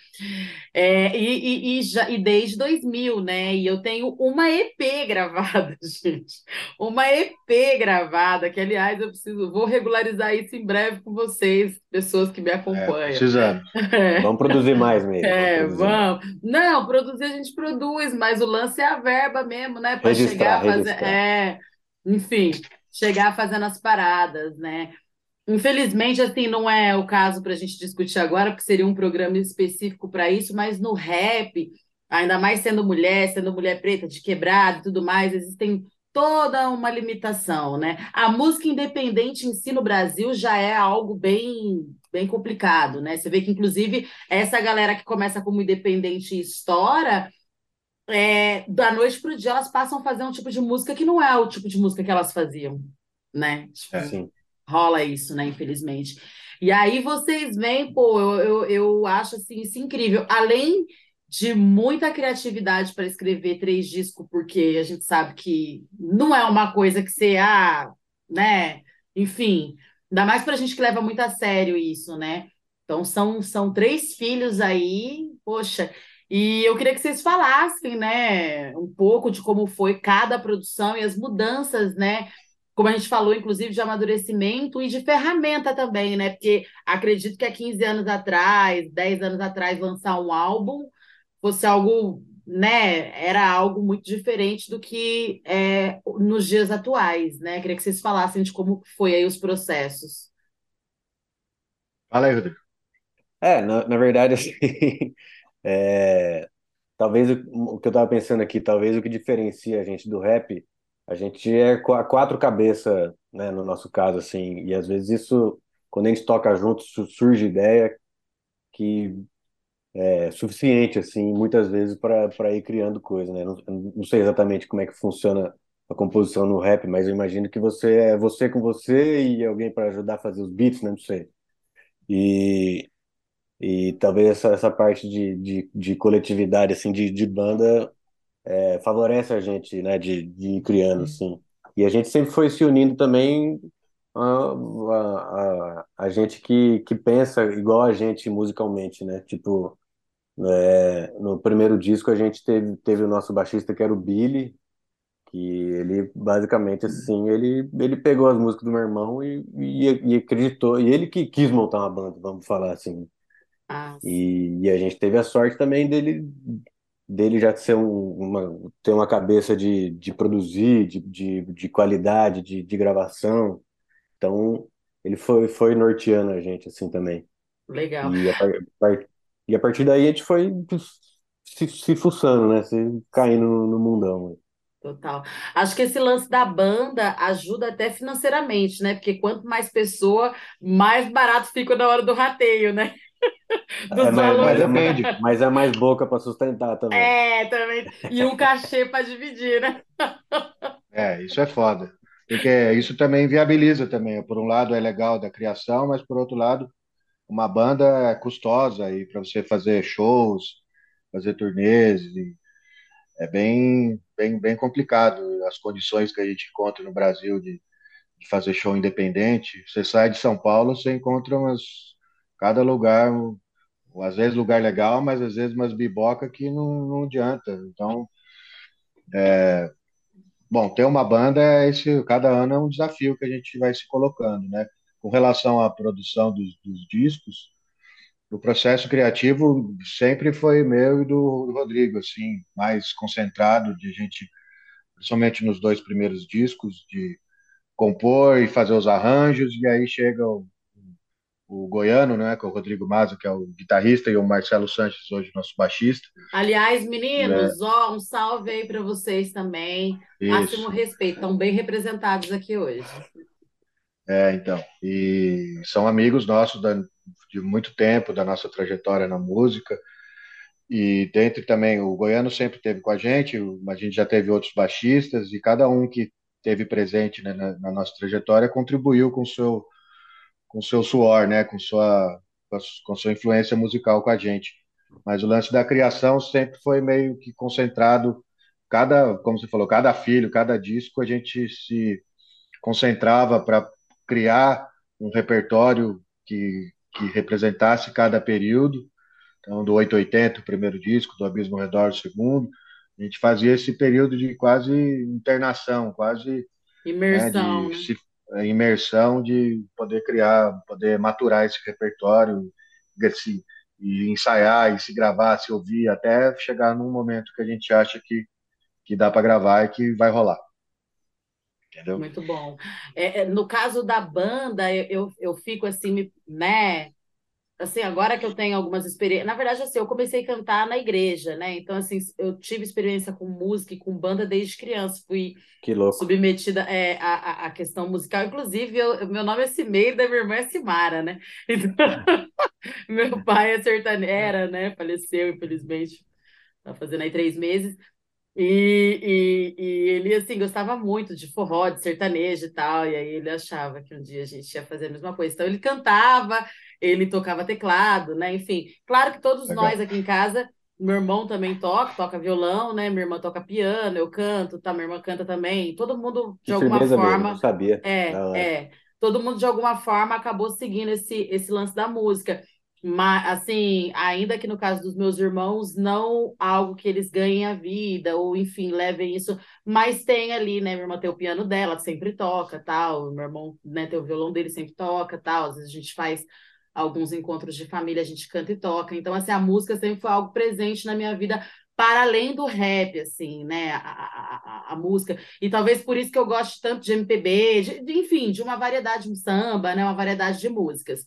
[SPEAKER 2] É, e, e, e, já, e desde 2000, né? E eu tenho uma EP gravada, gente. Uma EP gravada, que aliás eu preciso, vou regularizar isso em breve com vocês, pessoas que me é, acompanham. É,
[SPEAKER 3] precisamos. É. Vamos produzir mais mesmo.
[SPEAKER 2] É, vamos, vamos. Não, produzir a gente produz, mas o lance é a verba mesmo, né? Para chegar a fazer. É, enfim, chegar fazendo as paradas, né? Infelizmente, assim, não é o caso para a gente discutir agora, porque seria um programa específico para isso, mas no rap, ainda mais sendo mulher, sendo mulher preta, de quebrado e tudo mais, existem toda uma limitação, né? A música independente em si no Brasil já é algo bem bem complicado, né? Você vê que, inclusive, essa galera que começa como independente e estoura, é, da noite para o dia elas passam a fazer um tipo de música que não é o tipo de música que elas faziam, né?
[SPEAKER 3] Tipo, é.
[SPEAKER 2] Rola isso, né? Infelizmente. E aí vocês veem, pô, eu, eu, eu acho assim, isso incrível. Além de muita criatividade para escrever três discos, porque a gente sabe que não é uma coisa que você, ah, né? Enfim, ainda mais para a gente que leva muito a sério isso, né? Então são, são três filhos aí, poxa. E eu queria que vocês falassem, né, um pouco de como foi cada produção e as mudanças, né? Como a gente falou, inclusive, de amadurecimento e de ferramenta também, né? Porque acredito que há 15 anos atrás, 10 anos atrás, lançar um álbum fosse algo, né, era algo muito diferente do que é nos dias atuais, né? Queria que vocês falassem de como foi aí os processos.
[SPEAKER 4] Fala aí, Rodrigo.
[SPEAKER 3] É, na, na verdade, assim, é, talvez o, o que eu estava pensando aqui, talvez o que diferencia a gente do rap, a gente é quatro cabeças, né, no nosso caso, assim, e às vezes isso, quando a gente toca junto, surge ideia que é, suficiente, assim, muitas vezes para ir criando coisa, né? Não, não, sei exatamente como é que funciona a composição no rap, mas eu imagino que você é você com você e alguém para ajudar a fazer os beats, né? Não sei. E, e talvez essa, essa parte de, de, de coletividade, assim, de, de banda é, favorece a gente, né? De, de ir criando, assim. E a gente sempre foi se unindo também a, a, a, gente que, que pensa igual a gente musicalmente, né? Tipo, é, no primeiro disco a gente teve, teve o nosso baixista que era o Billy, que ele basicamente assim, ele, ele pegou as músicas do meu irmão e, e, e acreditou, e ele que quis montar uma banda, vamos falar assim. E, e, a gente teve a sorte também dele dele já ser um, uma, ter uma cabeça de, de produzir, de, de, de qualidade, de, de gravação. Então, ele foi, foi norteando a gente assim também.
[SPEAKER 2] Legal.
[SPEAKER 3] E a, e a partir daí a gente foi se, se fuçando, né? Se caindo no, no mundão.
[SPEAKER 2] Total. Acho que esse lance da banda ajuda até financeiramente, né? Porque quanto mais pessoa, mais barato fica na hora do rateio, né?
[SPEAKER 3] Dos é, mas, mas, é mais, mas é mais boca para sustentar também.
[SPEAKER 2] É, também. E um cachê para dividir, né?
[SPEAKER 4] É, isso é foda. Porque isso também viabiliza também. Por um lado é legal da criação, mas por outro lado uma banda é custosa e para você fazer shows, fazer turnês, é bem, bem, bem complicado as condições que a gente encontra no Brasil de, de fazer show independente. Você sai de São Paulo, você encontra umas cada lugar, às vezes lugar legal, mas às vezes umas biboca que não, não adianta. Então, é, bom, ter uma banda é esse, cada ano é um desafio que a gente vai se colocando, né? Com relação à produção dos, dos discos, o processo criativo sempre foi meu e do, do Rodrigo, assim, mais concentrado de gente, principalmente nos dois primeiros discos, de compor e fazer os arranjos, e aí chega o, o Goiano, né, que é o Rodrigo Maza, que é o guitarrista, e o Marcelo Sanches, hoje nosso baixista.
[SPEAKER 2] Aliás, meninos, é. ó, um salve aí para vocês também. Isso. Máximo respeito, estão bem representados aqui hoje.
[SPEAKER 4] É, então, e são amigos nossos da, de muito tempo, da nossa trajetória na música, e dentro também, o Goiano sempre teve com a gente, a gente já teve outros baixistas, e cada um que teve presente né, na, na, nossa trajetória contribuiu com seu com seu suor, né, com sua com sua influência musical com a gente. Mas o lance da criação sempre foi meio que concentrado, cada, como você falou, cada filho, cada disco a gente se concentrava para criar um repertório que, que representasse cada período. Então, do 880, o primeiro disco, do Abismo ao Redor, o segundo. A gente fazia esse período de quase internação, quase
[SPEAKER 2] imersão, né, de, se,
[SPEAKER 4] é, imersão de poder criar, poder maturar esse repertório, se, e ensaiar, e se gravar, se ouvir, até chegar num momento que a gente acha que, que dá para gravar e que vai rolar. Entendeu?
[SPEAKER 2] Muito bom. É, é, no caso da banda, eu, eu, eu fico assim, né? Assim, agora que eu tenho algumas experiências. Na verdade, assim, eu comecei a cantar na igreja, né? Então, assim, eu tive experiência com música e com banda desde criança. Fui submetida é, à, à questão musical. Inclusive, eu, meu nome é Cimeiro, da minha irmã é Simara, né? Então, meu pai é sertaneira, né? Faleceu, infelizmente. Tá fazendo aí três meses. E, e, e, ele, assim, gostava muito de forró, de sertanejo e tal, e aí ele achava que um dia a gente ia fazer a mesma coisa. Então ele cantava, ele tocava teclado, né? Enfim, claro que todos Legal. nós aqui em casa, meu irmão também toca, toca violão, né? Minha irmã toca piano, eu canto, tá? Minha irmã canta também. Todo mundo, de alguma forma. Mesmo,
[SPEAKER 3] sabia.
[SPEAKER 2] É, é. Todo mundo, de alguma forma, acabou seguindo esse, esse lance da música. Mas, assim, ainda que no caso dos meus irmãos, não algo que eles ganhem a vida, ou enfim, levem isso, mas tem ali, né? Minha irmã tem o piano dela, sempre toca, tal. Meu irmão, né, tem o violão dele, sempre toca, tal. Às vezes a gente faz alguns encontros de família, a gente canta e toca. Então, assim, a música sempre foi algo presente na minha vida, para além do rap, assim, né? A, a, a, música. E talvez por isso que eu gosto tanto de MPB, de, de, enfim, de uma variedade de samba, né? Uma variedade de músicas.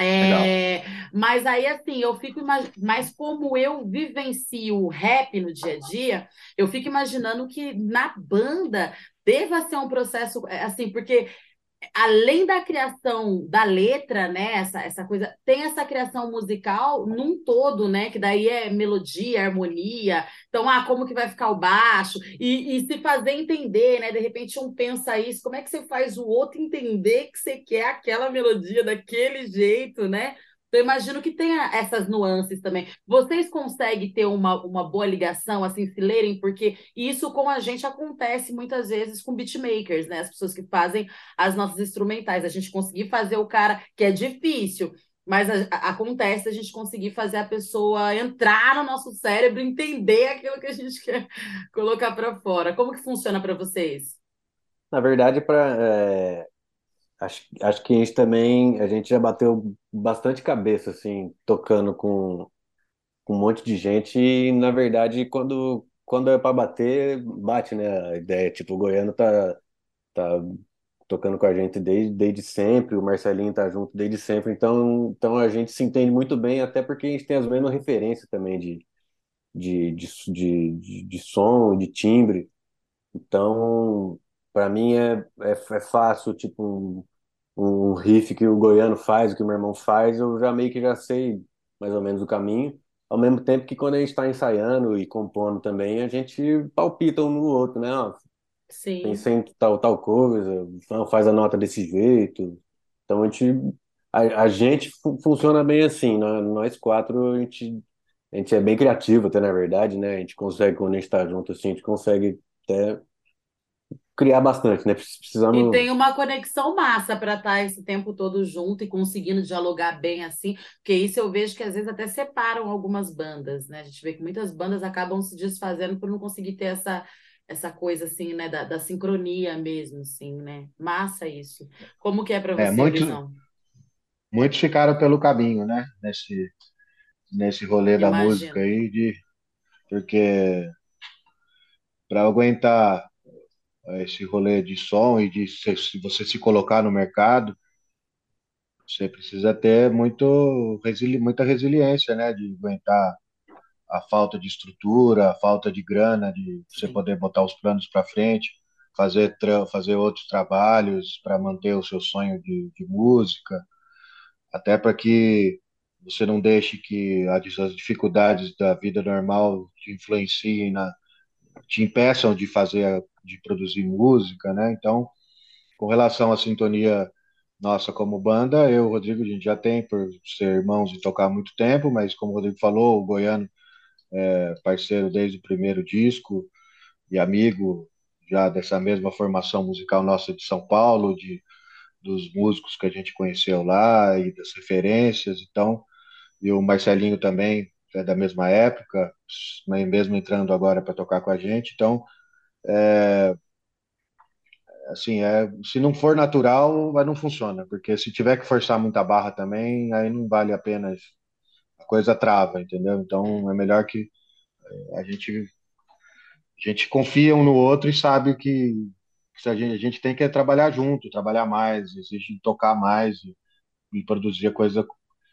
[SPEAKER 2] É, mas aí, assim, eu fico mas como eu vivencio o rap no dia a dia, eu fico imaginando que na banda deva ser um processo é, assim, porque além da criação da letra, né, essa, essa coisa, tem essa criação musical num todo, né, que daí é melodia, harmonia, então, ah, como que vai ficar o baixo, e, e se fazer entender, né, de repente um pensa isso, como é que você faz o outro entender que você quer aquela melodia daquele jeito, né, então, eu imagino que tenha essas nuances também. Vocês conseguem ter uma, uma boa ligação, assim, se lerem, porque isso com a gente acontece muitas vezes com beatmakers, né? As pessoas que fazem as nossas instrumentais. A gente conseguir fazer o cara, que é difícil, mas a, a, acontece a gente conseguir fazer a pessoa entrar no nosso cérebro, entender aquilo que a gente quer colocar para fora. Como que funciona para vocês?
[SPEAKER 3] Na verdade, para é Acho, acho que a gente também, a gente já bateu bastante cabeça, assim, tocando com, com um monte de gente, e na verdade, quando, quando é para bater, bate, né? A ideia, tipo, o Goiano tá, tá tocando com a gente desde, desde sempre, o Marcelinho tá junto desde sempre, então, então a gente se entende muito bem, até porque a gente tem as mesmas referências também de, de, de, de, de, de som, de timbre. Então, para mim é, é, é, fácil, tipo, um, um riff que o Goiano faz, o que o meu irmão faz, eu já meio que já sei mais ou menos o caminho. Ao mesmo tempo que quando a gente está ensaiando e compondo também, a gente palpita um no outro, né? Ó,
[SPEAKER 2] Sim.
[SPEAKER 3] Pensei em tal, tal coisa, faz a nota desse jeito. Então a gente, a, a gente funciona bem assim, nós, nós quatro, a gente, a gente é bem criativo até, na verdade, né? A gente consegue, quando a gente está junto assim, a gente consegue até criar bastante, né? Precisamos...
[SPEAKER 2] E tem uma conexão massa para estar tá esse tempo todo junto e conseguindo dialogar bem assim, porque isso eu vejo que às vezes até separam algumas bandas, né? A gente vê que muitas bandas acabam se desfazendo por não conseguir ter essa essa coisa assim, né, da, da sincronia mesmo, assim, né? Massa isso. Como que é para é, você, é, muito... Visão?
[SPEAKER 4] muitos ficaram pelo caminho, né? Nesse, nesse rolê da música aí, de, porque para aguentar esse rolê de som e de se, se você se colocar no mercado, você precisa ter muito, resili, muita resiliência, né? De aguentar a falta de estrutura, a falta de grana, de você
[SPEAKER 2] Sim.
[SPEAKER 4] poder botar os planos para frente, fazer, fazer outros trabalhos para manter o seu sonho de, de música, até para que você não deixe que as as dificuldades da vida normal te influenciem na, te impeçam de fazer, de produzir música, né? Então, com relação à sintonia nossa como banda, eu Rodrigo, a gente já tem por ser irmãos e tocar há muito tempo, mas como o Rodrigo falou, o Goiano é parceiro desde o primeiro disco e amigo já dessa mesma formação musical nossa de São Paulo, de dos músicos que a gente conheceu lá e das referências, então, e o Marcelinho também é da mesma época, mesmo entrando agora para tocar com a gente, então assim, é, se não for natural, não funciona, porque se tiver que forçar muita barra também, aí não vale a pena, a coisa trava, entendeu? Então é melhor que a gente a gente confia um no outro e sabe que, que a, gente, a gente tem que trabalhar junto, trabalhar mais, exige tocar mais e, e produzir a coisa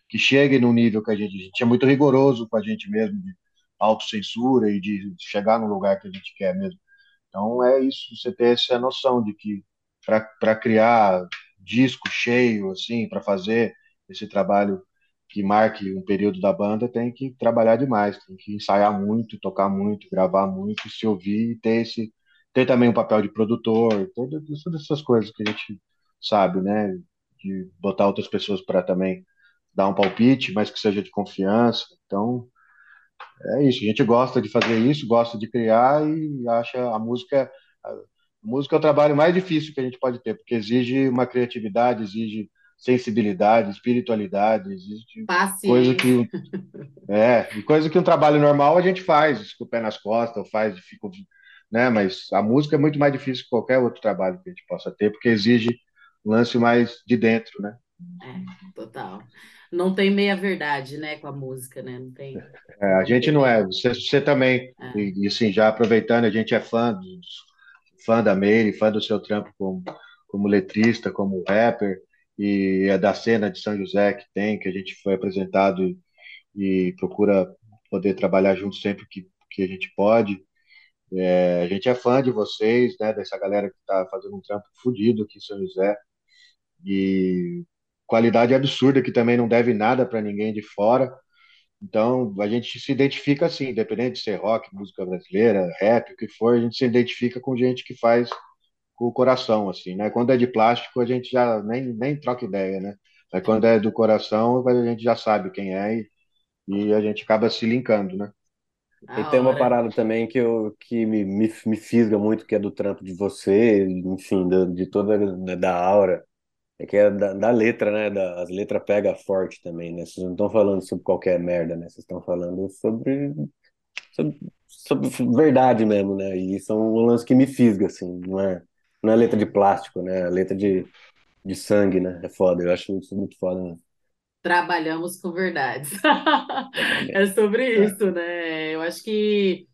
[SPEAKER 4] que chegue no nível que a gente, a gente é muito rigoroso com a gente mesmo, de autocensura e de chegar no lugar que a gente quer mesmo. Então é isso, você ter essa noção de que para criar disco cheio, assim, para fazer esse trabalho que marque um período da banda, tem que trabalhar demais, tem que ensaiar muito, tocar muito, gravar muito, se ouvir e ter esse ter também um papel de produtor, todas, essas coisas que a gente sabe, né? De botar outras pessoas para também dar um palpite, mas que seja de confiança. Então, é isso, a gente gosta de fazer isso, gosta de criar e acha a música. A música é o trabalho mais difícil que a gente pode ter, porque exige uma criatividade, exige sensibilidade, espiritualidade, exige coisa
[SPEAKER 2] Paciência.
[SPEAKER 4] que é, coisa que um trabalho normal a gente faz, com o pé nas costas, ou faz, fica, né? Mas a música é muito mais difícil que qualquer outro trabalho que a gente possa ter, porque exige um lance mais de dentro, né?
[SPEAKER 2] É, total. Não tem meia-verdade, né, com a música, né? Não tem,
[SPEAKER 4] É, a gente não é,
[SPEAKER 2] meia.
[SPEAKER 4] você, você também,
[SPEAKER 2] É.
[SPEAKER 4] e, e assim, já aproveitando, a gente é fã, dos, fã da Meire, fã do seu trampo como, como letrista, como rapper, e é da cena de São José que tem, que a gente foi apresentado e, e procura poder trabalhar junto sempre que, que a gente pode. É, a gente é fã de vocês, né, dessa galera que está fazendo um trampo fodido aqui em São José, e qualidade absurda que também não deve nada para ninguém de fora. Então, a gente se identifica assim, independente de ser rock, música brasileira, rap, o que for, a gente se identifica com gente que faz com o coração, assim, né? Quando é de plástico, a gente já nem, nem troca ideia, né? Mas quando é do coração, a gente já sabe quem é e, e a gente acaba se linkando, né?
[SPEAKER 3] E tem uma
[SPEAKER 2] hora.
[SPEAKER 3] parada também que, eu, que me, me, me fisga muito, que é do trampo de você, enfim, do- de toda da, da aura, é que é da, da letra, né? Da, as letras pegam forte também, né? Vocês não estão falando sobre qualquer merda, né? Vocês estão falando sobre, sobre, sobre verdade mesmo, né? E são um lance que me fisga, assim, não é, não é letra de
[SPEAKER 2] É.
[SPEAKER 3] plástico, né? É letra de, de sangue, né? É foda, eu acho isso muito foda, né?
[SPEAKER 2] Trabalhamos com verdades. É sobre
[SPEAKER 4] É,
[SPEAKER 2] isso, né? Eu acho que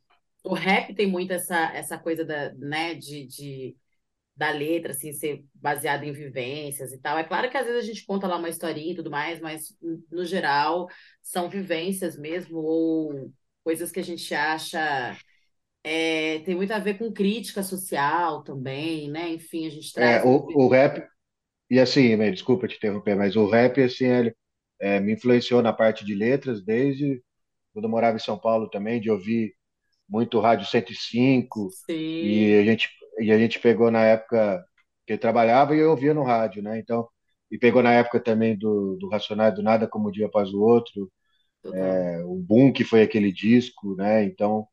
[SPEAKER 2] o rap tem muito essa, essa coisa da, né, de, de, da letra, assim, ser baseada em vivências e tal. É claro que às vezes a gente conta lá uma historinha e tudo mais, mas no geral são vivências mesmo, ou coisas que a gente acha. é, tem muito a ver com crítica social também, né? Enfim, a gente
[SPEAKER 4] é,
[SPEAKER 2] traz um.
[SPEAKER 4] o, o rap, e assim, desculpa te interromper, mas o rap, assim, ele é, me influenciou na parte de letras desde quando eu morava em São Paulo também, de ouvir muito Rádio 105, e cinco, e a
[SPEAKER 2] Sim,
[SPEAKER 4] gente, e a gente pegou na época que eu trabalhava e eu ouvia no rádio, né? Então, e pegou na época também do, do Racionais do Nada como um dia após o outro, é, o Boom, que foi aquele disco, né? Então,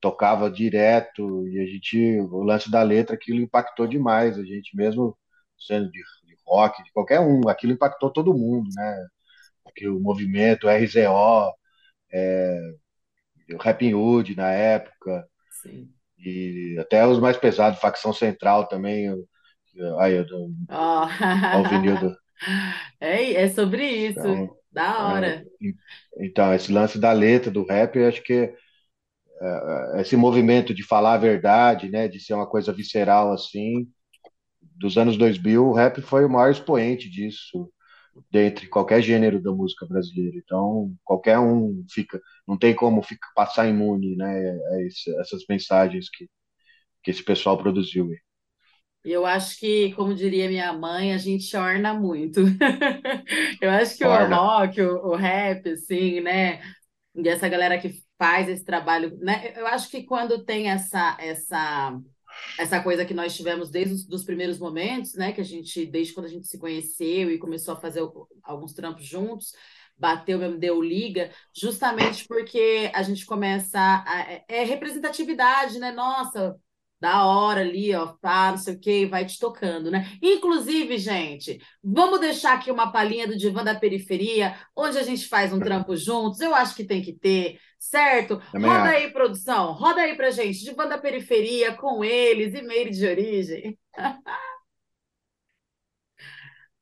[SPEAKER 4] tocava direto, e a gente, o lance da letra, aquilo impactou demais, a gente mesmo sendo de, de rock, de qualquer um, aquilo impactou todo mundo, né? Porque o movimento, RZO, o Rapping Hood na época,
[SPEAKER 2] Sim.
[SPEAKER 4] E até os mais pesados, Facção Central também, aí, eu,
[SPEAKER 2] Ó.
[SPEAKER 4] Alvinildo.
[SPEAKER 2] É, é sobre isso.
[SPEAKER 4] Então,
[SPEAKER 2] Da
[SPEAKER 4] é,
[SPEAKER 2] hora.
[SPEAKER 4] então, esse lance da letra, do rap, eu acho que é, esse movimento de falar a verdade, né, de ser uma coisa visceral assim, dos anos 2000, o rap foi o maior expoente disso, dentre qualquer gênero da música brasileira. Então, qualquer um fica, não tem como ficar, passar imune, né, a esse, essas mensagens que, que esse pessoal produziu.
[SPEAKER 2] Eu acho que, como diria minha mãe, a gente orna muito. Eu acho que o
[SPEAKER 4] Orna.
[SPEAKER 2] rock, o, o rap, assim, né? E essa galera que faz esse trabalho, né? Eu acho que quando tem essa essa essa coisa que nós tivemos desde os dos primeiros momentos, né? Que a gente, desde quando a gente se conheceu e começou a fazer alguns trampos juntos, bateu mesmo, deu liga, justamente porque a gente começa a, é, é representatividade, né? Nossa, da hora ali, ó, pá, não sei o quê, vai te tocando, né? Inclusive, gente, vamos deixar aqui uma palhinha do Divã da Periferia, onde a gente faz um trampo juntos. Eu acho que tem que ter, certo?
[SPEAKER 4] Também
[SPEAKER 2] Roda
[SPEAKER 4] acho.
[SPEAKER 2] aí, produção, roda aí pra gente, Divã da Periferia, com eles, e-mail de origem.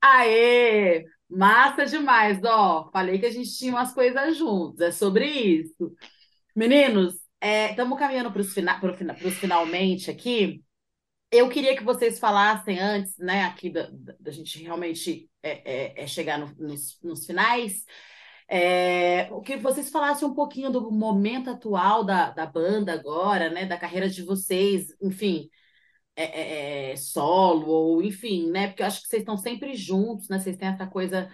[SPEAKER 2] Aê! Massa demais, ó. Falei que a gente tinha umas coisas juntos, é sobre isso. Meninos, estamos caminhando para os fina, finalmente aqui. Eu queria que vocês falassem antes, né, aqui da, da- gente realmente é, é, é chegar no- nos, nos finais, é, o que vocês falassem um pouquinho do momento atual da, da banda agora, né, da carreira de vocês, enfim, é, é, é, solo, ou enfim, né, porque eu acho que vocês estão sempre juntos, né, vocês têm essa coisa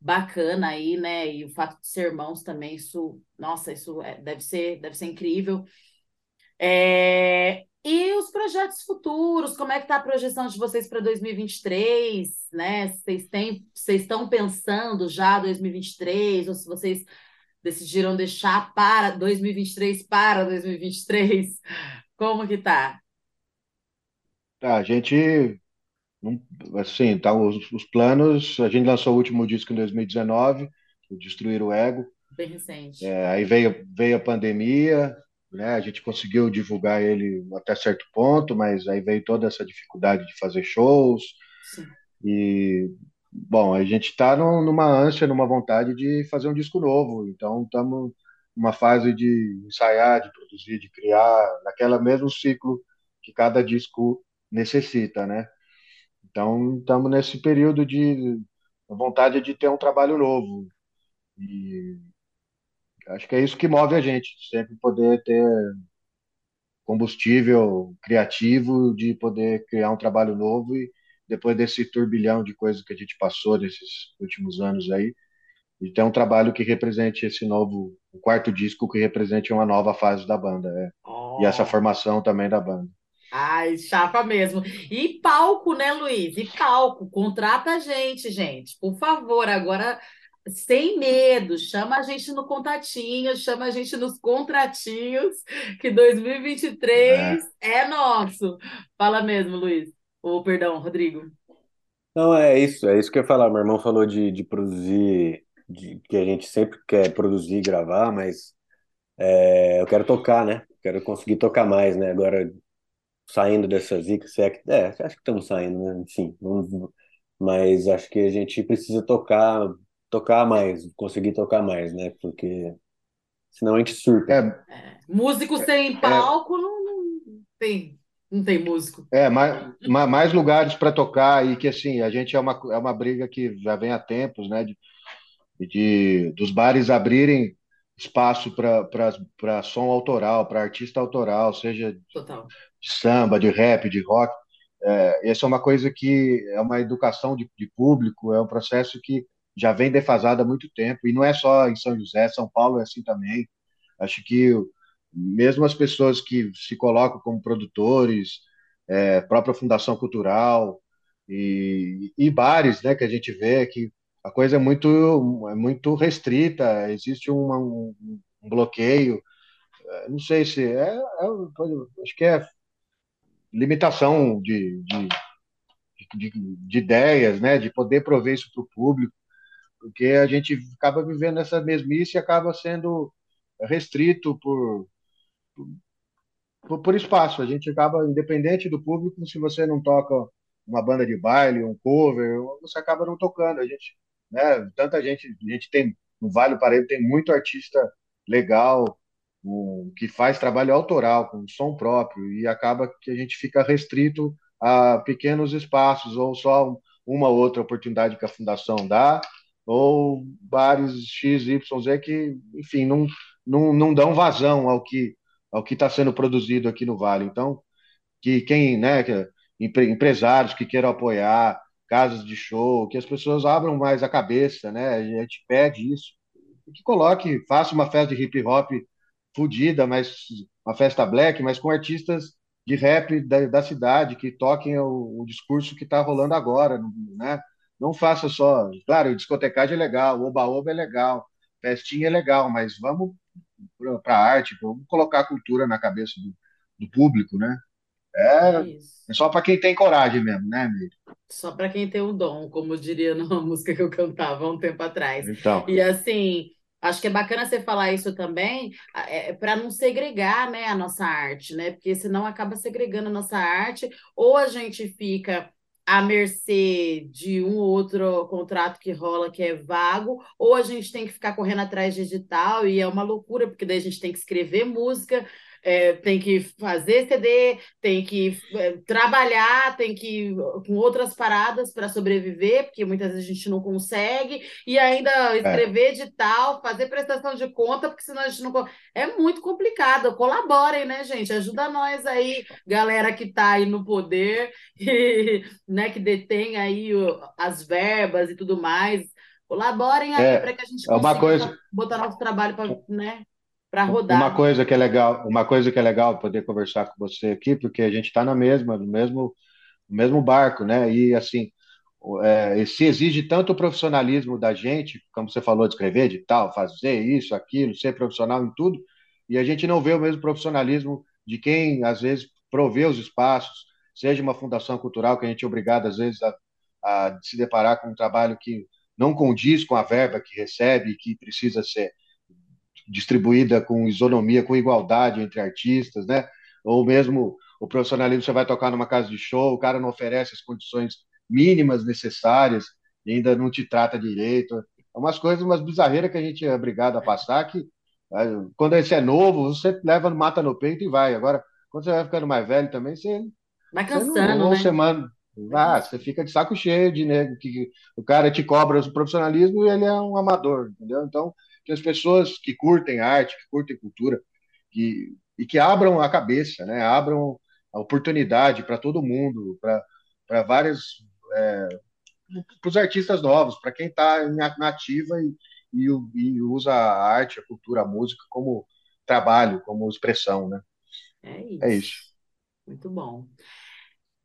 [SPEAKER 2] bacana aí, né, e o fato de ser irmãos também, isso, nossa, isso é- deve ser, deve ser incrível. É, E os projetos futuros, como é que está a projeção de vocês para 2023, né? Vocês têm, vocês estão pensando já 2023, ou se vocês decidiram deixar para 2023 para 2023? Como que tá?
[SPEAKER 4] Tá, a gente, não- assim, tá, os, os planos, a gente lançou o último disco em 2019, o Destruir o Ego,
[SPEAKER 2] Bem recente.
[SPEAKER 4] É, aí veio, veio a pandemia, né? A gente conseguiu divulgar ele até certo ponto, mas aí veio toda essa dificuldade de fazer shows
[SPEAKER 2] Sim.
[SPEAKER 4] e, bom, a gente está numa ânsia, numa vontade de fazer um disco novo, então estamos numa fase de ensaiar, de produzir, de criar, naquela mesmo ciclo que cada disco necessita, né? Então estamos nesse período de vontade de ter um trabalho novo e Acho que é isso que move a gente, sempre poder ter combustível criativo de poder criar um trabalho novo e depois desse turbilhão de coisas que a gente passou nesses últimos anos aí, e ter um trabalho que represente esse novo, o quarto disco que represente uma nova fase da banda, é. E essa
[SPEAKER 2] Ó,
[SPEAKER 4] formação também da banda.
[SPEAKER 2] Ai, chapa mesmo. E palco, né, Luiz? E palco, contrata a gente, gente, por favor. Agora, sem medo, chama a gente no contatinho, chama a gente nos contratinhos, que 2023
[SPEAKER 4] É.
[SPEAKER 2] é nosso. Fala mesmo, Luiz. Ou, perdão, Rodrigo.
[SPEAKER 3] Não, é isso, é isso que eu ia falar. Meu irmão falou de, de produzir, de, que a gente sempre quer produzir e gravar, mas é, eu quero tocar, né? Quero conseguir tocar mais, né? Agora, saindo dessa zica, se é que, é, acho que estamos saindo, né? Enfim, vamos- mas acho que a gente precisa tocar, tocar mais, conseguir tocar mais, né? Porque senão a gente surta.
[SPEAKER 4] É,
[SPEAKER 2] Músico sem
[SPEAKER 4] é,
[SPEAKER 2] palco não, não tem, não tem músico.
[SPEAKER 4] é mais, ma- mais lugares para tocar e que assim, a gente é uma, é uma briga que já vem há tempos, né? De, de dos bares abrirem espaço para som autoral, para artista autoral, seja de
[SPEAKER 2] Total.
[SPEAKER 4] samba, de rap, de rock. É, essa é uma coisa que é uma educação de, de público, é um processo que já vem defasado há muito tempo, e não é só em São José, São Paulo é assim também. Acho que mesmo as pessoas que se colocam como produtores, é, própria Fundação Cultural e, e bares, né, que a gente vê que a coisa é muito, é muito restrita, existe um, um bloqueio. É, Não sei se é, é- acho que é limitação de, de, de, de ideias, né, de poder prover isso para o público, porque a gente acaba vivendo essa mesmice e acaba sendo restrito por, por, por espaço. A gente acaba, independente do público, se você não toca uma banda de baile, um cover, você acaba não tocando. A gente, né, tanta gente, a gente tem no Vale do Paraíba tem muito artista legal, um, que faz trabalho autoral, com som próprio, e acaba que a gente fica restrito a pequenos espaços, ou só uma outra oportunidade que a fundação dá, ou bares X, Y, Z que, enfim, não, não, não dão vazão ao que ao que está sendo produzido aqui no Vale. Então, que quem, né, que, empresários que queiram apoiar, casas de show, que as pessoas abram mais a cabeça, né? A gente pede isso. Que coloque, faça uma festa de hip hop fodida, mas uma festa black, mas com artistas de rap da, da cidade que toquem o, o discurso que está rolando agora, né? Não faça só, claro, discotecagem é legal, oba-oba é legal, festinha é legal, mas vamos para a arte, vamos colocar a cultura na cabeça do, do público, né? É, é, é só para quem tem coragem mesmo, né, amigo?
[SPEAKER 2] Só para quem tem o dom, como diria numa música que eu cantava há um tempo atrás.
[SPEAKER 4] Então.
[SPEAKER 2] E assim, acho que é bacana você falar isso também, é, para não segregar, né, a nossa arte, né? Porque senão acaba segregando a nossa arte, ou a gente fica à mercê de um ou outro contrato que rola que é vago, ou a gente tem que ficar correndo atrás de digital e é uma loucura, porque daí a gente tem que escrever música, é, tem que fazer CD, tem que é, trabalhar, tem que com outras paradas para sobreviver, porque muitas vezes a gente não consegue, e ainda é. escrever edital, fazer prestação de conta, porque senão a gente não. É muito complicado. Colaborem, né, gente? Ajuda nós aí, galera que está aí no poder, e, né, que detém aí as verbas e tudo mais. Colaborem aí
[SPEAKER 4] é,
[SPEAKER 2] para que a gente
[SPEAKER 4] consiga é coisa...
[SPEAKER 2] botar nosso trabalho para, né? Para rodar.
[SPEAKER 4] Uma coisa que é legal, uma coisa que é legal poder conversar com você aqui, porque a gente está na mesma, no mesmo, no mesmo barco, né? E assim, é, se exige tanto o profissionalismo da gente, como você falou, de escrever, de tal, fazer isso, aquilo, ser profissional em tudo, e a gente não vê o mesmo profissionalismo de quem às vezes provê os espaços, seja uma fundação cultural que a gente é obrigado às vezes a, a se deparar com um trabalho que não condiz com a verba que recebe e que precisa ser distribuída com isonomia, com igualdade entre artistas, né? Ou mesmo o profissionalismo, você vai tocar numa casa de show, o cara não oferece as condições mínimas necessárias e ainda não te trata direito. É umas coisas, umas bizarreiras que a gente é obrigado a passar que quando esse é novo, você leva, mata no peito e vai. Agora, quando você vai ficando mais velho também, você.
[SPEAKER 2] Vai cansando,
[SPEAKER 4] não,
[SPEAKER 2] né?
[SPEAKER 4] Você, manda, ah, você fica de saco cheio de nego, que o cara te cobra o profissionalismo e ele é um amador, entendeu? Então, que as pessoas que curtem arte, que curtem cultura, que, e que abram a cabeça, né? abram a oportunidade para todo mundo, para várias. É, para os artistas novos, para quem está na ativa e, e, e, usa a arte, a cultura, a música como trabalho, como expressão, né?
[SPEAKER 2] É isso. É isso. Muito bom.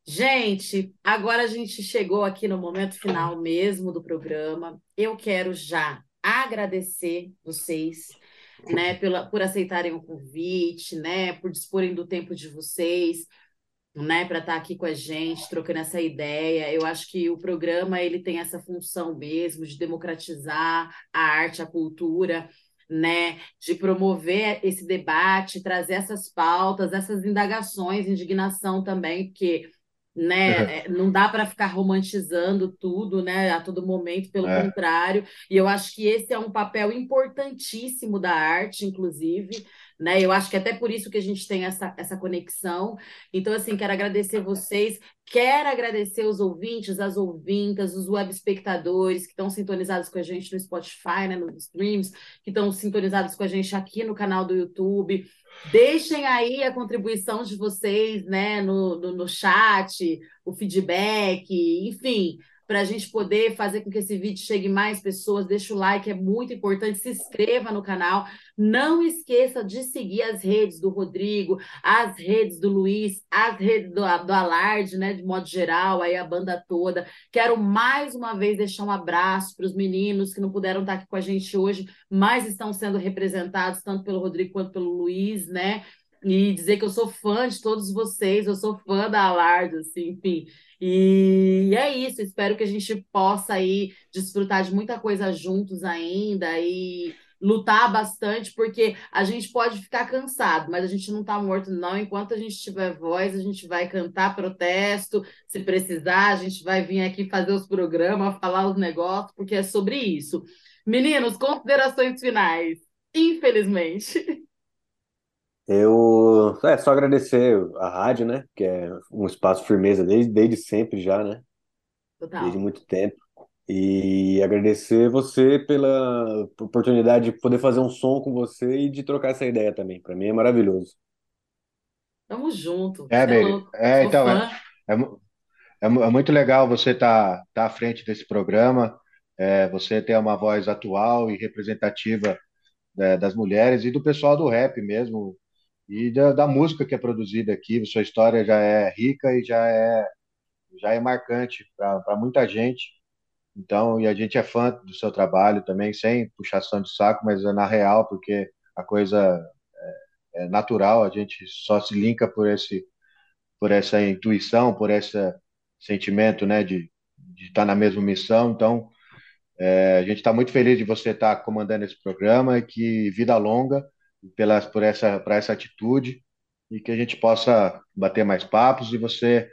[SPEAKER 2] Gente, agora a gente chegou aqui no momento final mesmo do programa. Eu quero já agradecer vocês, né, pela, por aceitarem o convite, né, por disporem do tempo de vocês, né, para estar tá aqui com a gente, trocando essa ideia. Eu acho que o programa ele tem essa função mesmo de democratizar a arte, a cultura, né, de promover esse debate, trazer essas pautas, essas indagações, indignação também, porque né? É, não dá para ficar romantizando tudo, né? A todo momento, pelo é. contrário. E eu acho que esse é um papel importantíssimo da arte, inclusive, né? Eu acho que até por isso que a gente tem essa, essa conexão. Então, assim, quero agradecer vocês, quero agradecer os ouvintes, as ouvintas, os web espectadores que estão sintonizados com a gente no Spotify, né? Nos streams, que estão sintonizados com a gente aqui no canal do YouTube. Deixem aí a contribuição de vocês, né, no, no, no chat, o feedback, enfim, para a gente poder fazer com que esse vídeo chegue mais pessoas. Deixa o like, é muito importante. Se inscreva no canal. Não esqueça de seguir as redes do Rodrigo, as redes do Luiz, as redes do, do Alarde, né? De modo geral, aí a banda toda. Quero mais uma vez deixar um abraço para os meninos que não puderam estar aqui com a gente hoje, mas estão sendo representados tanto pelo Rodrigo quanto pelo Luiz, né? E dizer que eu sou fã de todos vocês, eu sou fã da Alarde, assim, enfim. E é isso, espero que a gente possa aí desfrutar de muita coisa juntos ainda e, lutar bastante, porque a gente pode ficar cansado, mas a gente não está morto, não. Enquanto a gente tiver voz, a gente vai cantar protesto, se precisar, a gente vai vir aqui fazer os programas, falar os negócios, porque é sobre isso. Meninos, considerações finais. Infelizmente.
[SPEAKER 3] Eu é só agradecer a rádio, né? Que é um espaço firmeza desde, desde sempre já, né?
[SPEAKER 2] Total.
[SPEAKER 3] Desde muito tempo. E agradecer você pela oportunidade de poder fazer um som com você e de trocar essa ideia também. Para mim é maravilhoso.
[SPEAKER 2] Tamo junto.
[SPEAKER 4] É,
[SPEAKER 2] é
[SPEAKER 4] Meire.
[SPEAKER 2] louco.
[SPEAKER 4] É,
[SPEAKER 2] Sou
[SPEAKER 4] então, é, é, é é muito legal você estar tá, tá à frente desse programa, é, você ter uma voz atual e representativa, né, das mulheres e do pessoal do rap mesmo, e da, da música que é produzida aqui. Sua história já é rica e já é, já é marcante para muita gente. Então, e a gente é fã do seu trabalho também, sem puxação de saco, mas é na real, porque a coisa é natural, a gente só se linka por esse, por essa intuição, por esse sentimento, né, de estar na mesma missão. Então, é, a gente está muito feliz de você estar comandando esse programa e que vida longa pela, por essa, por essa atitude e que a gente possa bater mais papos e você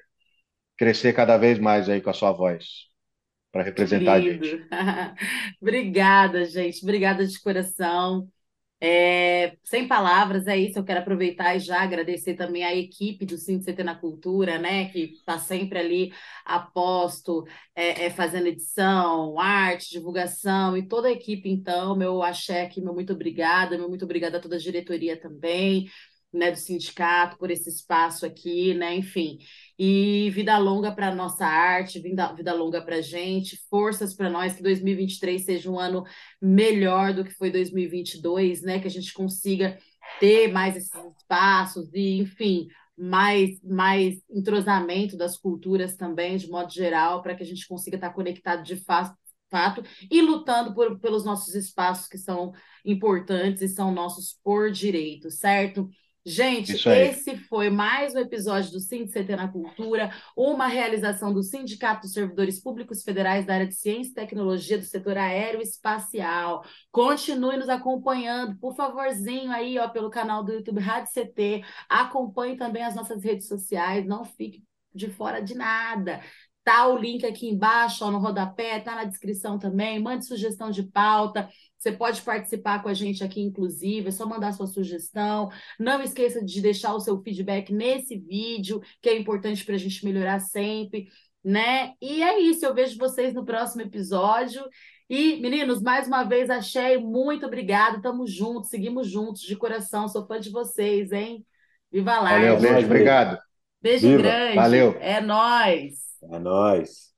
[SPEAKER 4] crescer cada vez mais aí com a sua voz para representar a gente.
[SPEAKER 2] Obrigada, gente. Obrigada de coração. É, sem palavras, é isso. Eu quero aproveitar e já agradecer também a equipe do CT na Cultura, né? Que está sempre ali aposto, é, é, fazendo edição, arte, divulgação e toda a equipe, então, meu axé aqui, meu muito obrigada, meu muito obrigada a toda a diretoria também, né, do sindicato por esse espaço aqui, né? Enfim. E vida longa para nossa arte, vida, vida longa para gente, forças para nós, que 2023 seja um ano melhor do que foi 2022, né? Que a gente consiga ter mais esses espaços e, enfim, mais, mais entrosamento das culturas também, de modo geral, para que a gente consiga estar conectado de fato, fato e lutando por, pelos nossos espaços que são importantes e são nossos por direito, certo? Gente, esse foi mais um episódio do CT na Cultura, uma realização do Sindicato dos Servidores Públicos Federais da área de Ciência e Tecnologia do setor aeroespacial. Continue nos acompanhando, por favorzinho, aí, ó, pelo canal do YouTube Rádio CT. Acompanhe também as nossas redes sociais, não fique de fora de nada. Tá o link aqui embaixo, ó, no rodapé, tá na descrição também. Mande sugestão de pauta. Você pode participar com a gente aqui, inclusive, é só mandar sua sugestão. Não esqueça de deixar o seu feedback nesse vídeo, que é importante para a gente melhorar sempre, né? E é isso, eu vejo vocês no próximo episódio. E, meninos, mais uma vez, achei, muito obrigada. Tamo juntos, seguimos juntos, de coração. Sou fã de vocês, hein? Viva a
[SPEAKER 4] Valeu, beijo, obrigado.
[SPEAKER 2] Beijo
[SPEAKER 3] Viva.
[SPEAKER 2] grande.
[SPEAKER 4] Valeu.
[SPEAKER 2] É nóis.
[SPEAKER 3] É nóis.